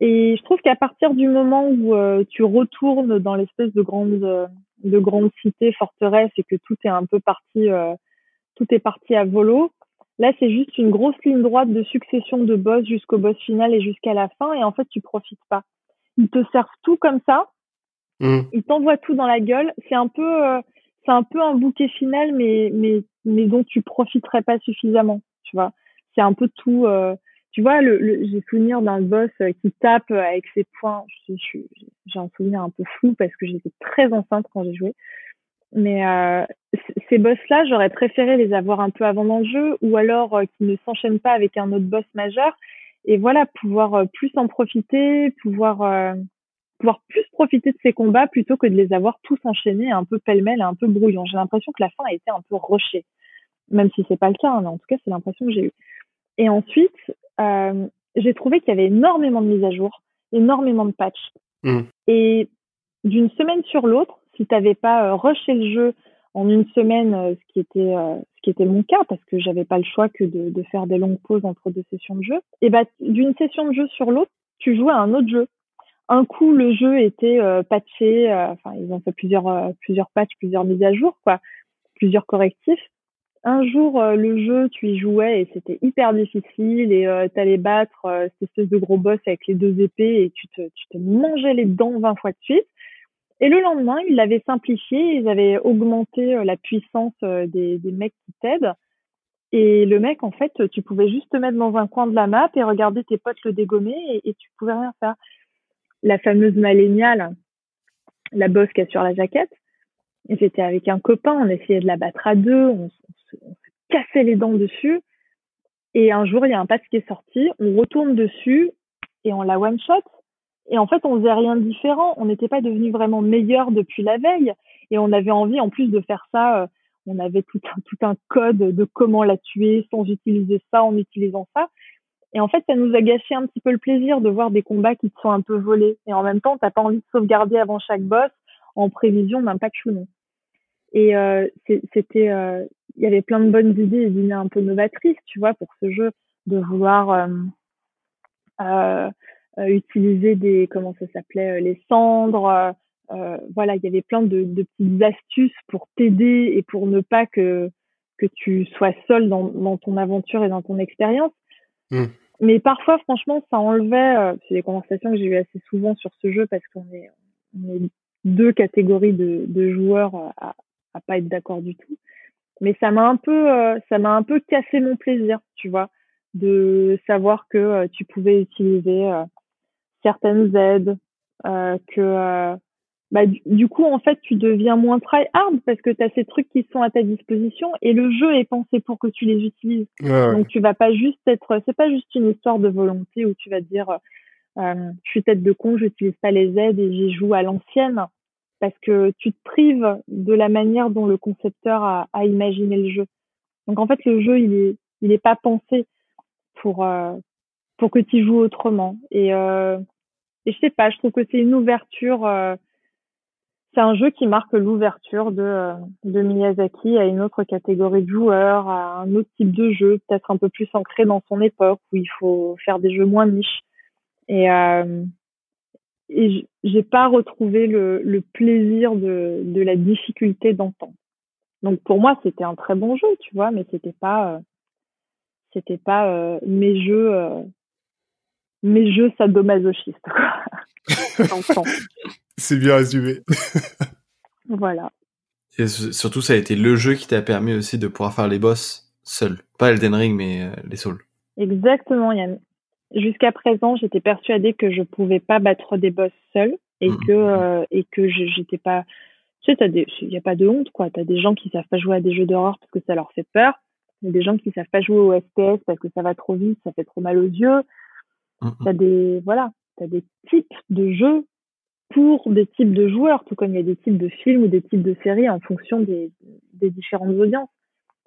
Et je trouve qu'à partir du moment où tu retournes dans l'espèce de grande de grande cité forteresse et que tout est un peu parti tout est parti à volo, là c'est juste une grosse ligne droite de succession de boss jusqu'au boss final et jusqu'à la fin et en fait tu profites pas. Ils te servent tout comme ça. Mmh. Ils t'envoient tout dans la gueule. C'est un peu c'est un peu un bouquet final, mais, mais, mais dont tu profiterais pas suffisamment, tu vois. C'est un peu tout, euh, tu vois, le, j'ai souvenir d'un boss euh, qui tape avec ses poings. J'ai un souvenir un peu flou parce que j'étais très enceinte quand j'ai joué. Mais euh, ces boss-là, j'aurais préféré les avoir un peu avant dans le jeu, ou alors euh, qu'ils ne s'enchaînent pas avec un autre boss majeur. Et voilà, pouvoir euh, plus en profiter, pouvoir pouvoir plus profiter de ces combats plutôt que de les avoir tous enchaînés un peu pêle-mêle un peu brouillon. J'ai l'impression que la fin a été un peu rushée, même si c'est pas le cas, hein, mais en tout cas c'est l'impression que j'ai eue. Et ensuite, euh, j'ai trouvé qu'il y avait énormément de mises à jour, énormément de patchs. Mmh. Et d'une semaine sur l'autre, si tu n'avais pas euh, rushé le jeu en une semaine, euh, ce qui était euh, ce qui était mon cas parce que j'avais pas le choix que de, faire des longues pauses entre deux sessions de jeu. Et bah d'une session de jeu sur l'autre, tu jouais à un autre jeu un coup le jeu était patché, enfin ils ont fait plusieurs plusieurs patchs, plusieurs mises à jour quoi, plusieurs correctifs. Un jour le jeu tu y jouais et c'était hyper difficile et euh, t'allais battre cette espèce de gros boss avec les deux épées et tu te tu te mangeais les dents 20 fois de suite. Et le lendemain ils l'avaient simplifié, ils avaient augmenté la puissance des, des mecs qui t'aident. Et le mec, en fait, tu pouvais juste te mettre dans un coin de la map et regarder tes potes le dégommer et, et tu pouvais rien faire la fameuse maléniale, la bosse qui est sur la jaquette. J'étais avec un copain, on essayait de la battre à deux, on, se cassait les dents dessus. Et un jour, il y a un patch qui est sorti, on retourne dessus et on la one shot. Et en fait, on faisait rien de différent. On n'était pas devenu vraiment meilleur depuis la veille. Et on avait envie, en plus de faire ça, euh, on avait tout un, code de comment la tuer sans utiliser ça, en utilisant ça. Et en fait, ça nous a gâché un petit peu le plaisir de voir des combats qui te sont un peu volés. Et en même temps, t'as pas envie de sauvegarder avant chaque boss en prévision d'un patch ou non. Et euh, c'était, euh, il y avait plein de bonnes idées et d'idées un peu novatrices, tu vois, pour ce jeu, de vouloir euh euh, utiliser des comment ça s'appelait euh, les cendres euh, voilà il y avait plein de, de petites astuces pour t'aider et pour ne pas que que tu sois seul dans, dans ton aventure et dans ton expérience mmh. mais parfois franchement ça enlevait c'est des conversations que j'ai eues assez souvent sur ce jeu parce qu'on est on est deux catégories de, de joueurs à, à pas être d'accord du tout mais ça m'a un peu ça m'a un peu cassé mon plaisir tu vois de savoir que tu pouvais utiliser certaines aides, euh, que euh, bah, du, coup, en fait, tu deviens moins try hard parce que tu as ces trucs qui sont à ta disposition et le jeu est pensé pour que tu les utilises. Donc, tu vas pas juste être, c'est pas juste une histoire de volonté où tu vas te dire, euh, je suis tête de con, j'utilise pas les aides et j'y joue à l'ancienne parce que tu te prives de la manière dont le concepteur a, a imaginé le jeu. Donc, en fait, le jeu, il est, il est pas pensé pour, euh, pour que tu joues autrement. Et, euh, et je sais pas, je trouve que c'est une ouverture. Euh, c'est un jeu qui marque l'ouverture de, euh, de Miyazaki à une autre catégorie de joueurs, à un autre type de jeu, peut-être un peu plus ancré dans son époque où il faut faire des jeux moins niches. Et, euh, et j'ai pas retrouvé le, plaisir de, de la difficulté d'entendre. Donc pour moi, c'était un très bon jeu, tu vois, mais c'était pas, euh, c'était pas mes jeux mes jeux sadomasochistes. C'est bien résumé. voilà. Et surtout, ça a été le jeu qui t'a permis aussi de pouvoir faire les boss seul. Pas Elden Ring, mais euh, les Souls. Exactement, Yann. Jusqu'à présent, j'étais persuadée que je pouvais pas battre des boss seul et mm, que euh, et que j'étais pas. Tu sais, il y a pas de honte quoi. T'as des gens qui savent pas jouer à des jeux d'horreur parce que ça leur fait peur. Il y a des gens qui savent pas jouer au FPS parce que ça va trop vite, ça fait trop mal aux yeux. Mmh, mmh. T'as des, voilà, t'as des types de jeux pour des types de joueurs, tout comme il y a des types de films ou des types de séries en fonction des, des différentes audiences.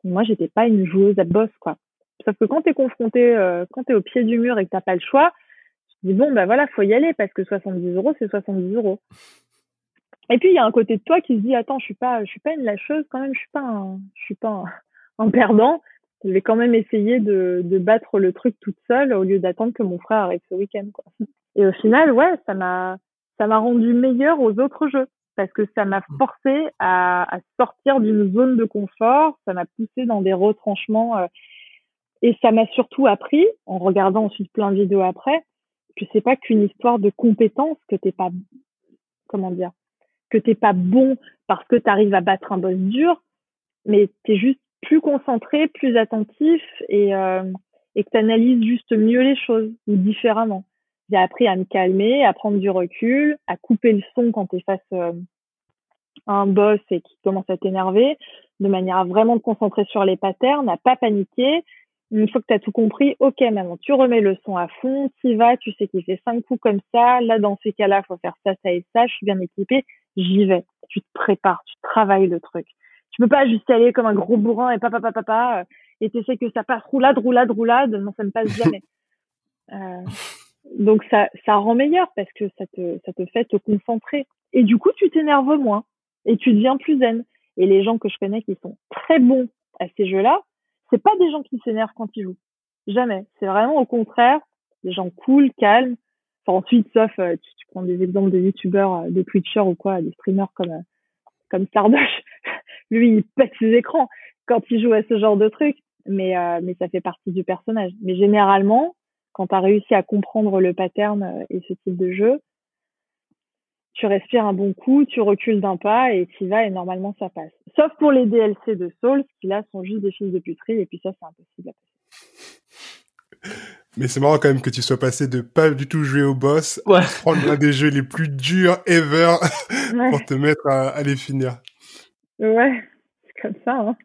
moi, j'étais pas une joueuse à boss, quoi. Sauf que quand t'es confronté, euh, quand t'es au pied du mur et que t'as pas le choix, tu dis bon, bah voilà, faut y aller parce que 70 euros, c'est 70 euros. Et puis il y a un côté de toi qui se dit attends, je suis pas, je suis pas une lâcheuse quand même, je suis pas un, je suis pas un, un perdant je vais quand même essayer de, de battre le truc toute seule au lieu d'attendre que mon frère arrive ce week-end. Quoi. Et au final, ouais, ça m'a ça m'a rendu meilleur aux autres jeux parce que ça m'a forcé à, à sortir d'une zone de confort, ça m'a poussé dans des retranchements euh, et ça m'a surtout appris, en regardant ensuite plein de vidéos après, que c'est pas qu'une histoire de compétence, que t'es pas comment dire, que t'es pas bon parce que tu arrives à battre un boss dur, mais t'es juste plus concentré, plus attentif et, euh, et que tu analyses juste mieux les choses ou différemment. J'ai appris à me calmer, à prendre du recul, à couper le son quand tu es face euh, à un boss et qui commence à t'énerver, de manière à vraiment te concentrer sur les patterns, à pas paniquer. Une fois que tu as tout compris, ok maintenant tu remets le son à fond, tu vas, tu sais qu'il fait cinq coups comme ça, là dans ces cas-là, faut faire ça, ça et ça, je suis bien équipée, j'y vais. Tu te prépares, tu travailles le truc tu peux pas juste aller comme un gros bourrin et papa papa papa et tu sais que ça passe roulade roulade roulade non ça ne passe jamais. Euh, donc ça ça rend meilleur parce que ça te ça te fait te concentrer. Et du coup tu t'énerves moins et tu deviens plus zen. Et les gens que je connais qui sont très bons à ces jeux-là c'est pas des gens qui s'énervent quand ils jouent. Jamais. C'est vraiment au contraire des gens cool calmes. Enfin ensuite sauf euh, tu, tu, prends des exemples de youtubeurs euh, de twitchers ou quoi des streamers comme euh, comme Sardoche lui, il pète ses écrans quand il joue à ce genre de truc. Mais, euh, mais ça fait partie du personnage. Mais généralement, quand tu as réussi à comprendre le pattern euh, et ce type de jeu, tu respires un bon coup, tu recules d'un pas et tu vas et normalement ça passe. Sauf pour les DLC de Souls qui là sont juste des fils de puterie et puis ça c'est impossible à passer. Mais c'est marrant quand même que tu sois passé de pas du tout jouer au boss à prendre l'un des jeux les plus durs ever pour te mettre à les finir. Ouais, c'est comme ça. Hein.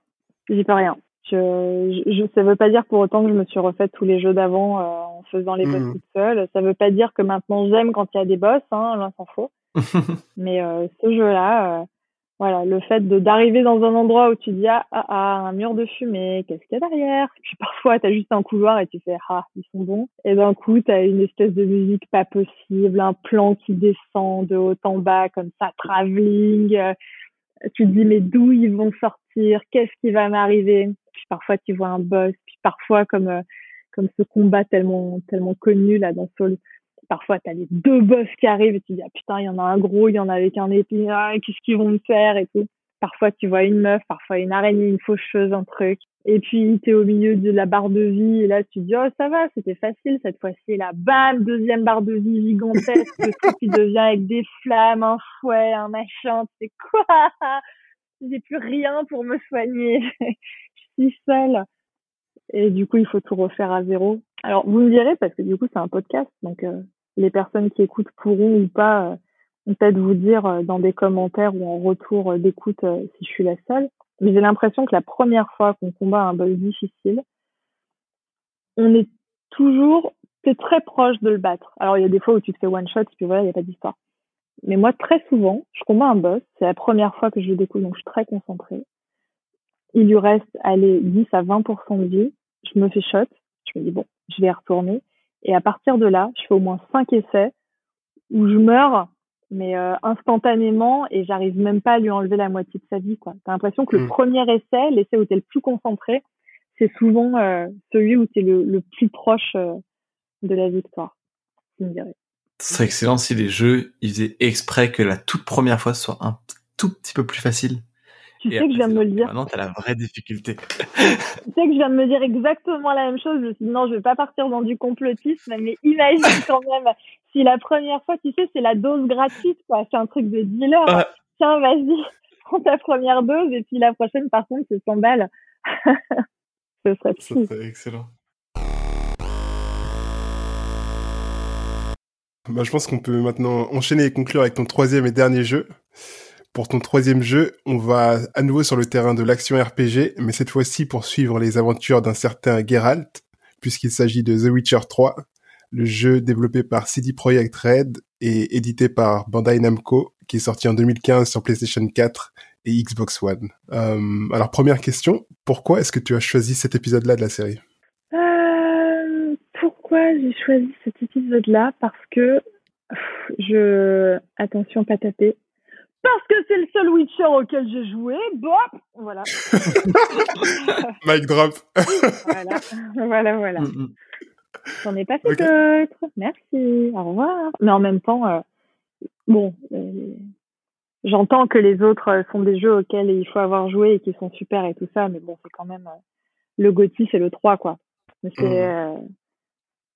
J'y peux rien. Je, je, ça veut pas dire pour autant que je me suis refait tous les jeux d'avant euh, en faisant les boss Mhm. toute seule. Ça veut pas dire que maintenant j'aime quand il y a des boss, hein, loin s'en faut. Mais euh, ce jeu-là, euh, voilà, le fait de d'arriver dans un endroit où tu dis ah, ah, ah un mur de fumée, qu'est-ce qu'il y a derrière? Puis parfois t'as juste un couloir et tu fais ah ils sont bons. Et d'un coup t'as une espèce de musique pas possible, un plan qui descend de haut en bas comme ça, travelling. Tu te dis mais d'où ils vont sortir? Qu'est-ce qui va m'arriver? Puis parfois tu vois un boss, puis parfois comme euh, comme ce combat tellement tellement connu là dans Soul parfois t'as les deux boss qui arrivent et tu dis ah putain il y en a un gros il y en a avec un épée ah, qu'est-ce qu'ils vont me faire et tout parfois tu vois une meuf parfois une araignée une faucheuse un truc. Et puis t'es au milieu de la barre de vie et là tu dis oh ça va c'était facile cette fois-ci. Et là bam deuxième barre de vie gigantesque le truc qui devient avec des flammes un fouet un machin c'est quoi? J'ai plus rien pour me soigner. Je suis seule. Et du coup il faut tout refaire à zéro. Alors vous me direz parce que du coup c'est un podcast donc euh, les personnes qui écoutent pourront ou pas euh, peut-être vous dire euh, dans des commentaires ou en retour euh, d'écoute euh, si je suis la seule. Mais j'ai l'impression que la première fois qu'on combat un boss difficile, on est toujours t'es très proche de le battre. Alors il y a des fois où tu te fais one shot et puis voilà, il n'y a pas d'histoire. Mais moi très souvent, je combats un boss, c'est la première fois que je le découvre donc je suis très concentrée. Il lui reste allez 10 à 20% de vie, je me fais shot, je me dis bon, je vais y retourner et à partir de là, je fais au moins cinq essais où je meurs, mais euh, instantanément, et j'arrive même pas à lui enlever la moitié de sa vie. quoi. T'as l'impression que le Mm. premier essai, l'essai où t'es le plus concentré, c'est souvent euh, celui où t'es le, le plus proche euh, de la victoire. Ce serait excellent si les jeux, ils faisaient exprès que la toute première fois soit un tout petit peu plus facile. Tu Et sais que je viens de me le dire. Maintenant, t'as la vraie difficulté. Tu sais que je viens de me dire exactement la même chose. Je me suis dit, non, je vais pas partir dans du complotisme, mais imagine quand même si la première fois, tu sais, c'est la dose gratuite, quoi. C'est un truc de dealer. Ouais. Tiens, vas-y, prends ta première dose et puis la prochaine, par contre, c'est 100 balles. Ce serait Ça serait excellent. Bah, je pense qu'on peut maintenant enchaîner et conclure avec ton troisième et dernier jeu. Pour ton troisième jeu, on va à nouveau sur le terrain de l'action RPG, mais cette fois-ci pour suivre les aventures d'un certain Geralt, puisqu'il s'agit de The Witcher 3, le jeu développé par CD Projekt Red et édité par Bandai Namco, qui est sorti en 2015 sur PlayStation 4 et Xbox One. Euh, alors première question, pourquoi est-ce que tu as choisi cet épisode-là de la série? Euh, pourquoi j'ai choisi cet épisode-là? Parce que je attention pas taper. Parce que c'est le seul Witcher auquel j'ai joué. Bop, voilà, Mic drop. voilà, voilà, voilà. Mm, mm. J'en ai pas fait d'autres. Merci. Au revoir. Mais en même temps, euh, bon, euh, j'entends que les autres euh, sont des jeux auxquels il faut avoir joué et qui sont super et tout ça, mais bon, c'est quand même euh, le GOTY, c'est le 3, quoi. Mais c'est, Mhm.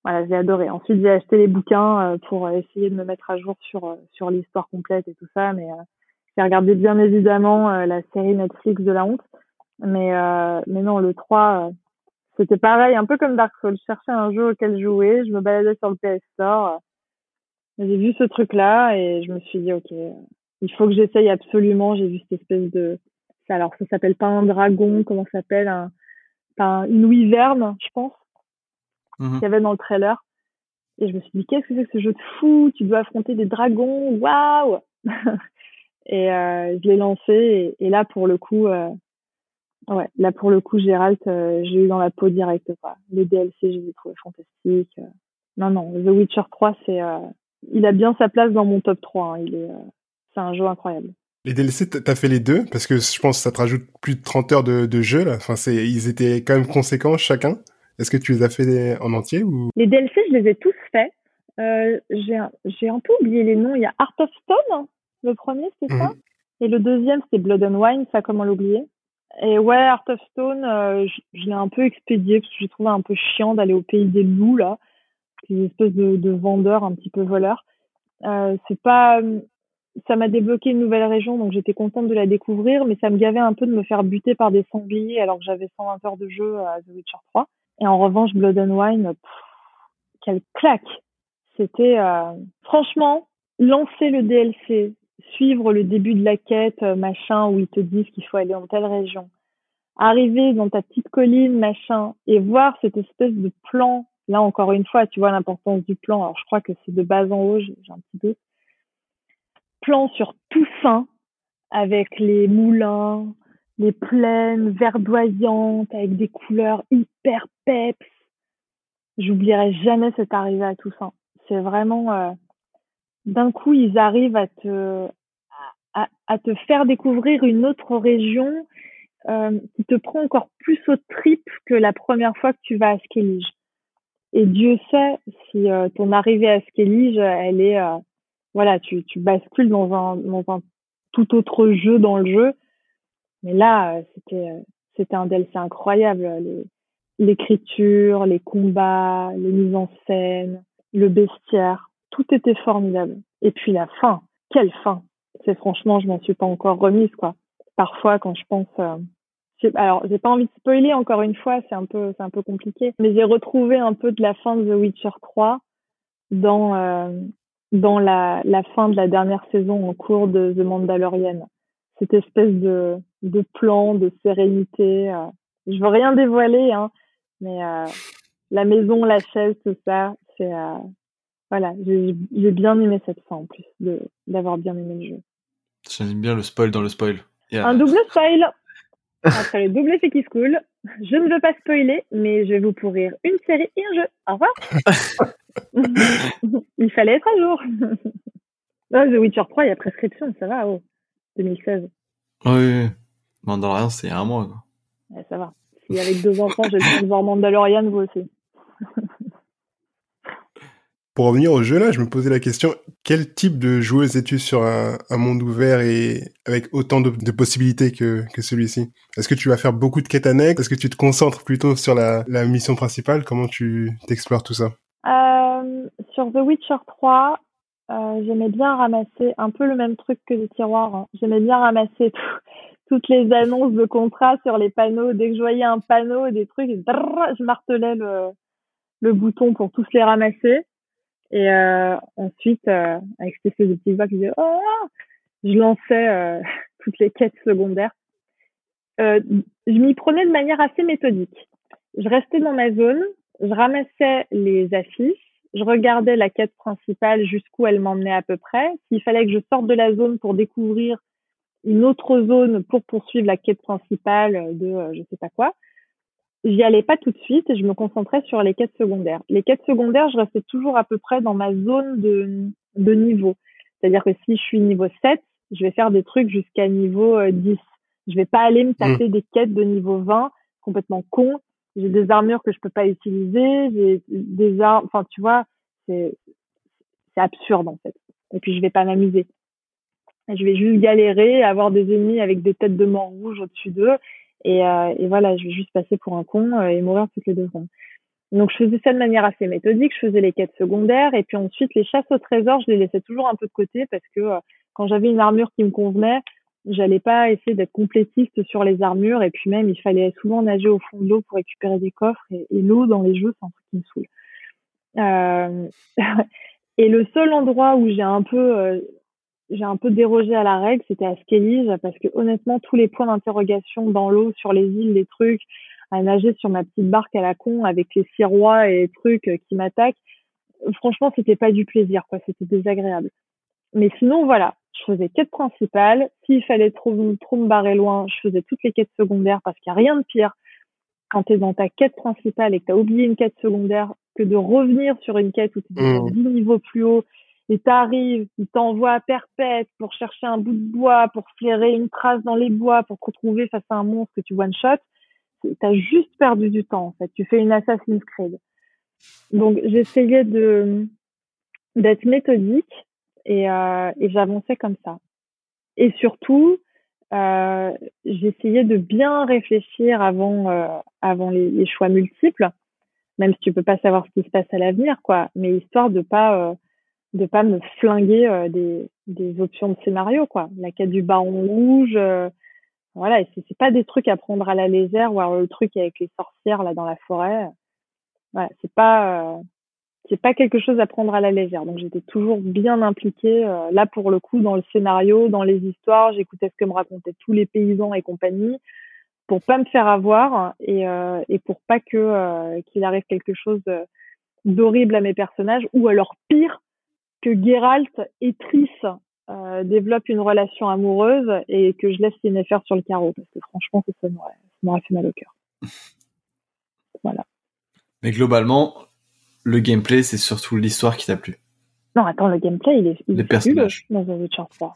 Voilà, j'ai adoré. Ensuite, j'ai acheté les bouquins euh, pour essayer de me mettre à jour sur euh, sur l'histoire complète et tout ça, mais euh, j'ai regardé bien évidemment la série Netflix de la honte, mais mais non, le 3. euh, c'était pareil, un peu comme Dark Souls. Je cherchais un jeu auquel jouer, je me baladais sur le PS Store, j'ai vu ce truc-là et je me suis dit, ok, il faut que j'essaye absolument. J'ai vu cette espèce de, alors ça s'appelle pas un dragon, comment ça s'appelle, un, un- une wyvern, je pense, Mhm. qu'il y avait dans le trailer. Et je me suis dit, qu'est-ce que c'est que ce jeu de fou? Tu dois affronter des dragons, waouh Et euh, je l'ai lancé et, et là pour le coup, euh, ouais, là pour le coup, Gérald, euh, j'ai eu dans la peau directe. Quoi. Les DLC, je les ai trouvés fantastiques. euh. Non, non, The Witcher 3, c'est, euh, il a bien sa place dans mon top 3. hein. Il est, euh, c'est un jeu incroyable. Les DLC, t'as fait les deux? Parce que je pense que ça te rajoute plus de 30 heures de, de jeu là. Enfin, c'est, ils étaient quand même conséquents chacun. Est-ce que tu les as fait en entier ou? Les DLC, je les ai tous faits. Euh, j'ai, un- peu oublié les noms. Il y a Art of Stone, le premier, c'est ça? Mhm. Et le deuxième, c'est Blood and Wine, ça comment l'oublier? Et ouais, Art of Stone, euh, je, je l'ai un peu expédié parce que j'ai trouvé un peu chiant d'aller au pays des loups là, des espèces de, de vendeurs un petit peu voleurs. Euh, c'est pas, ça m'a débloqué une nouvelle région, donc j'étais contente de la découvrir, mais ça me gavait un peu de me faire buter par des sangliers alors que j'avais 120 heures de jeu à The Witcher 3. Et en revanche, Blood and Wine, quelle claque. C'était euh, franchement lancer le DLC, suivre le début de la quête, euh, machin, où ils te disent qu'il faut aller dans telle région, arriver dans ta petite colline, machin, et voir cette espèce de plan, là encore une fois, tu vois l'importance du plan, alors je crois que c'est de bas en haut, j'ai un petit peu, plan sur Toussaint, avec les moulins, les plaines verdoyantes, avec des couleurs hyper peps. J'oublierai jamais cette arrivée à Toussaint. C'est vraiment, euh, d'un coup, ils arrivent à te, à, à, te faire découvrir une autre région euh, qui te prend encore plus au trip que la première fois que tu vas à Skellige. Et Dieu sait si euh, ton arrivée à Skellige, elle est, euh, voilà, tu, tu bascules dans un, dans un tout autre jeu dans le jeu. Mais là, c'était, c'était un DLC incroyable. l'écriture, les combats, les mises en scène, le bestiaire, tout était formidable. Et puis la fin, quelle fin C'est franchement, je m'en suis pas encore remise quoi. Parfois, quand je pense, euh, alors j'ai pas envie de spoiler encore une fois, c'est un peu, c'est un peu compliqué, mais j'ai retrouvé un peu de la fin de The Witcher 3 dans euh, dans la, la fin de la dernière saison en cours de The Mandalorian. Cette espèce de de plan, de sérénité. Euh. Je veux rien dévoiler, hein, mais euh, la maison, la chaise, tout ça, c'est euh, voilà, j'ai bien aimé cette fin en plus de d'avoir bien aimé le jeu. J'aime bien le spoil dans le spoil. Un double spoil entre le double fait qui se coule. Je ne veux pas spoiler, mais je vais vous pourrir une série et un jeu. Au revoir. il fallait être à jour. oh, The Witcher 3, il y a prescription, ça va, oh. 2016. Oui, Mandalorian, c'est un mois, quoi. Ouais, ça va. Si avec deux enfants, j'ai le temps de voir Mandalorian, vous aussi. Pour revenir au jeu là, je me posais la question quel type de joueuse es-tu sur un, monde ouvert et avec autant de, possibilités que, que celui-ci? Est-ce que tu vas faire beaucoup de quêtes annexes? Est-ce que tu te concentres plutôt sur la, la mission principale? Comment tu t'explores tout ça? Euh, Sur The Witcher 3, euh, j'aimais bien ramasser un peu le même truc que les tiroirs. Hein. J'aimais bien ramasser toutes les annonces de contrats sur les panneaux. Dès que je voyais un panneau, des trucs, je martelais le, le bouton pour tous les ramasser. Et euh, ensuite, euh, avec cette espèce de voix qui disait oh, je lançais euh, toutes les quêtes secondaires. Je m'y prenais de manière assez méthodique. Je restais dans ma zone, je ramassais les affiches, je regardais la quête principale jusqu'où elle m'emmenait à peu près. S'il fallait que je sorte de la zone pour découvrir une autre zone pour poursuivre la quête principale de je sais pas quoi, j'y allais pas tout de suite et je me concentrais sur les quêtes secondaires. Les quêtes secondaires, je restais toujours à peu près dans ma zone de, de niveau. C'est-à-dire que si je suis niveau 7, je vais faire des trucs jusqu'à niveau 10. Euh, je vais pas aller me taper mmh. des quêtes de niveau 20 complètement con. J'ai des armures que je peux pas utiliser, j'ai des armes, enfin tu vois, c'est c'est absurde en fait. Et puis je vais pas m'amuser. Je vais juste galérer, avoir des ennemis avec des têtes de mort rouge au-dessus d'eux et, euh, et, voilà, je vais juste passer pour un con euh, et mourir toutes les deux secondes. Donc je faisais ça de manière assez méthodique, je faisais les quêtes secondaires et puis ensuite les chasses au trésor, je les laissais toujours un peu de côté parce que euh, quand j'avais une armure qui me convenait, j'allais pas essayer d'être complétiste sur les armures et puis même il fallait souvent nager au fond de l'eau pour récupérer des coffres et, et l'eau dans les jeux c'est un truc qui me saoule. Euh, et le seul endroit où j'ai un peu j'ai un peu dérogé à la règle, c'était à Skellige, parce que honnêtement, tous les points d'interrogation dans l'eau, sur les îles, les trucs, à nager sur ma petite barque à la con avec les sirois et les trucs qui m'attaquent, franchement, c'était pas du plaisir, quoi, c'était désagréable. Mais sinon, voilà, je faisais quête principale. S'il fallait trop, trop me barrer loin, je faisais toutes les quêtes secondaires parce qu'il n'y a rien de pire quand tu es dans ta quête principale et que tu as oublié une quête secondaire que de revenir sur une quête où tu es mmh. 10 niveaux plus haut et t'arrives, il t'envoie à perpète pour chercher un bout de bois, pour flairer une trace dans les bois, pour te retrouver face à un monstre que tu one shot, t'as juste perdu du temps en fait. Tu fais une Assassin's Creed. Donc j'essayais de d'être méthodique et, euh, et j'avançais comme ça. Et surtout, euh, j'essayais de bien réfléchir avant euh, avant les, les, choix multiples, même si tu peux pas savoir ce qui se passe à l'avenir, quoi. Mais histoire de pas de pas me flinguer euh, des, options de scénario quoi. La quête du baron rouge euh, voilà et c'est pas des trucs à prendre à la légère ou alors le truc avec les sorcières là dans la forêt. Voilà c'est pas euh, c'est pas quelque chose à prendre à la légère. Donc j'étais toujours bien impliquée là pour le coup dans le scénario dans les histoires. J'écoutais ce que me racontaient tous les paysans et compagnie pour pas me faire avoir et, et pour pas que qu'il arrive quelque chose d'horrible à mes personnages ou alors pire que Geralt et Triss euh, développent une relation amoureuse et que je laisse Yennefer sur le carreau parce que franchement ça m'aurait fait mal au cœur. Voilà. Mais globalement, le gameplay c'est surtout l'histoire qui t'a plu. Non, attends, le gameplay il est, il Les personnages. dans The Witcher 3.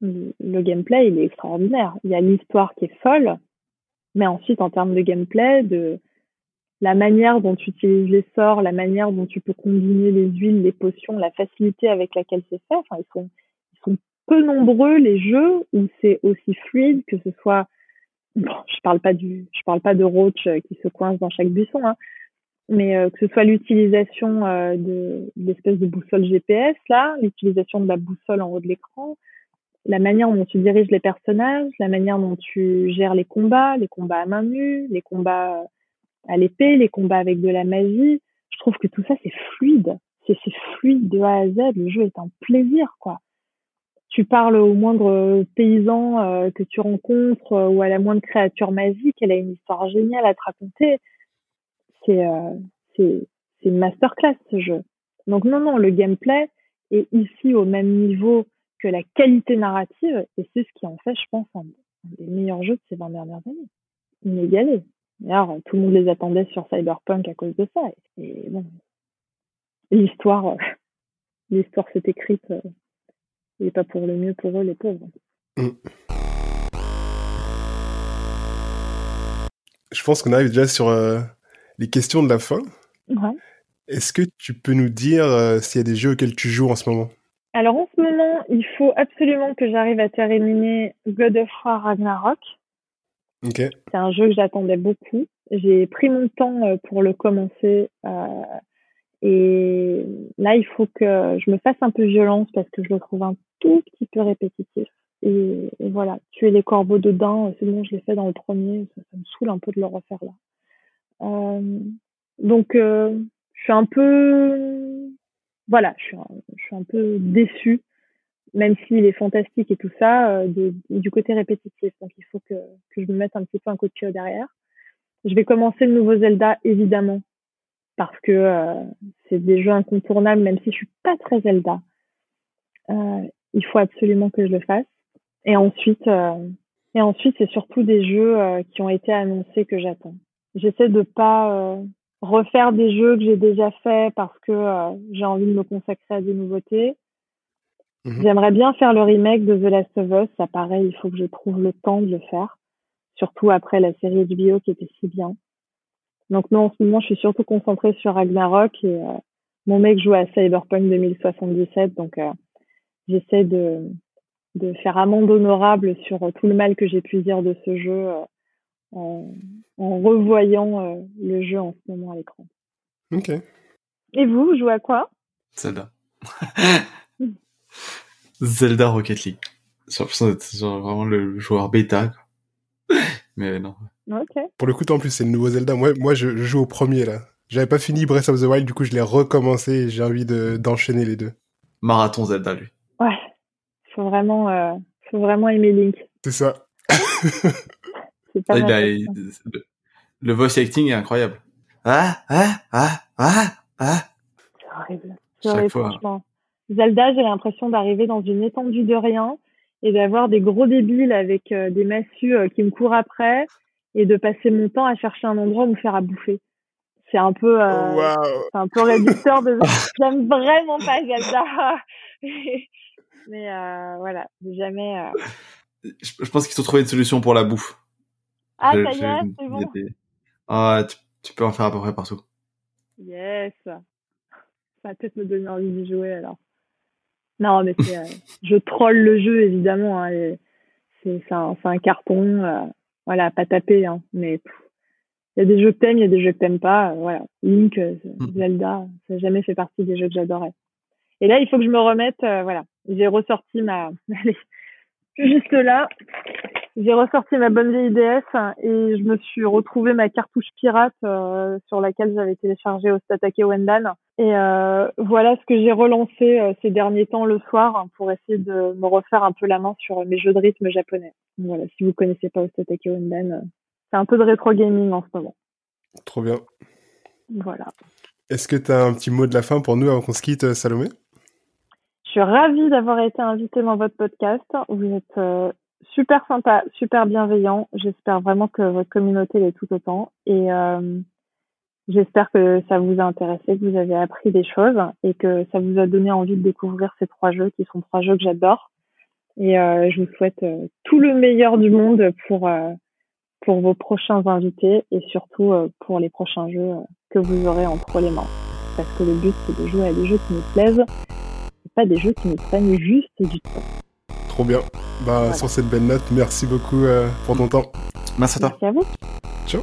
Le, le gameplay il est extraordinaire. Il y a l'histoire qui est folle, mais ensuite en termes de gameplay, de la manière dont tu utilises les sorts, la manière dont tu peux combiner les huiles, les potions, la facilité avec laquelle c'est fait. Enfin, ils sont, peu nombreux les jeux où c'est aussi fluide que ce soit. Bon, je parle pas du, je parle pas de roach euh, qui se coince dans chaque buisson, hein, mais euh, que ce soit l'utilisation euh, de, l'espèce de boussole GPS là, l'utilisation de la boussole en haut de l'écran, la manière dont tu diriges les personnages, la manière dont tu gères les combats, les combats à main nue, les combats à l'épée, les combats avec de la magie. Je trouve que tout ça, c'est fluide. C'est fluide de A à Z. Le jeu est un plaisir, quoi. Tu parles au moindre paysan euh, que tu rencontres euh, ou à la moindre créature magique, elle a une histoire géniale à te raconter. C'est euh, c'est une masterclass ce jeu. Donc non non, le gameplay est ici au même niveau que la qualité narrative et c'est ce qui en fait, je pense, un des meilleurs jeux de ces 20 dernières années. Inégalé. D'ailleurs, tout le monde les attendait sur Cyberpunk à cause de ça. Et bon, l'histoire, euh, l'histoire s'est écrite, euh, et pas pour le mieux pour eux, les pauvres. Mm. Je pense qu'on arrive déjà sur euh, les questions de la fin. Ouais. Est-ce que tu peux nous dire s'il y a des jeux auxquels tu joues en ce moment? Alors en ce moment, il faut absolument que j'arrive à terminer God of War Ragnarok. C'est un jeu que j'attendais beaucoup. J'ai pris mon temps euh, pour le commencer. Euh, et là, il faut que je me fasse un peu violence parce que je le trouve un tout petit peu répétitif. Et, voilà, tuer les corbeaux dedans, c'est bon, je l'ai fait dans le premier, ça, me saoule un peu de le refaire là. Euh, donc, je suis un peu, voilà, je suis un peu déçue même s'il est fantastique et tout ça, euh, du côté répétitif. Donc il faut que, que je me mette un petit peu un coup de pied derrière. Je vais commencer le nouveau Zelda, évidemment, parce que euh, c'est des jeux incontournables, même si je suis pas très Zelda. Euh, il faut absolument que je le fasse. Et ensuite, et ensuite, c'est surtout des jeux qui ont été annoncés que j'attends. J'essaie de pas refaire des jeux que j'ai déjà faits parce que j'ai envie de me consacrer à des nouveautés Mhm. J'aimerais bien faire le remake de The Last of Us. Ça, pareil, il faut que je trouve le temps de le faire. Surtout après la série HBO qui était si bien. Donc, non, en ce moment, je suis surtout concentrée sur Ragnarok et euh, mon mec joue à Cyberpunk 2077. Donc, euh, j'essaie de, de faire amende honorable sur euh, tout le mal que j'ai pu dire de ce jeu en, en, revoyant le jeu en ce moment à l'écran. Ok. Et vous, vous jouez à quoi? Zelda. Zelda Rocket League. J'ai l'impression d'être vraiment le joueur bêta. Mais non. Pour le coup, en plus, c'est le nouveau Zelda. Moi, moi je, joue au premier, là. J'avais pas fini Breath of the Wild, du coup, je l'ai recommencé et j'ai envie d'enchaîner les deux. Marathon Zelda, lui. Ouais. Faut vraiment, euh, faut vraiment aimer Link. C'est ça. c'est pas le, le voice acting est incroyable. Ah, ah, ah, ah, ah. C'est horrible. C'est horrible, franchement. Zelda, j'ai l'impression d'arriver dans une étendue de rien et d'avoir des gros débiles avec euh, des massues euh, qui me courent après et de passer mon temps à chercher un endroit où me faire à bouffer. C'est un peu, euh, c'est un peu réducteur de. J'aime vraiment pas Zelda, mais euh, voilà, jamais. Je, pense qu'ils ont trouvé une solution pour la bouffe. Ah ça y est, c'est bon. Ah, tu, tu, peux en faire à peu près partout. Yes. Ça va peut-être me donner envie de jouer alors. Non, mais c'est, euh, je troll le jeu évidemment. Hein, c'est, un, un, carton, euh, voilà, pas tapé. Hein, mais il y a des jeux que t'aimes, il y a des jeux que t'aimes pas. Euh, voilà, Link, mm. Zelda, ça n'a jamais fait partie des jeux que j'adorais. Et là, il faut que je me remette. voilà, j'ai ressorti ma. Allez, juste là, j'ai ressorti ma bonne vieille DS et je me suis retrouvé ma cartouche pirate sur laquelle j'avais téléchargé au Statake Wendan Et euh, voilà ce que j'ai relancé euh, ces derniers temps le soir hein, pour essayer de me refaire un peu la main sur mes jeux de rythme japonais. Voilà, si vous connaissez pas Osotake Unban, euh, c'est un peu de rétro gaming en ce moment. Trop bien. Voilà. Est-ce que tu as un petit mot de la fin pour nous avant qu'on se quitte, Salomé? Je suis ravie d'avoir été invitée dans votre podcast. Vous êtes super sympa, super bienveillant. J'espère vraiment que votre communauté l'est tout autant. Et J'espère que ça vous a intéressé, que vous avez appris des choses et que ça vous a donné envie de découvrir ces trois jeux qui sont trois jeux que j'adore. Et euh, je vous souhaite euh, tout le meilleur du monde pour euh, pour vos prochains invités et surtout euh, pour les prochains jeux que vous aurez entre les mains. Parce que le but c'est de jouer à des jeux qui nous plaisent et pas des jeux qui nous prennent juste du temps. Trop bien. Bah sur cette belle note, merci beaucoup pour ton temps. Merci à toi. Merci à vous. Ciao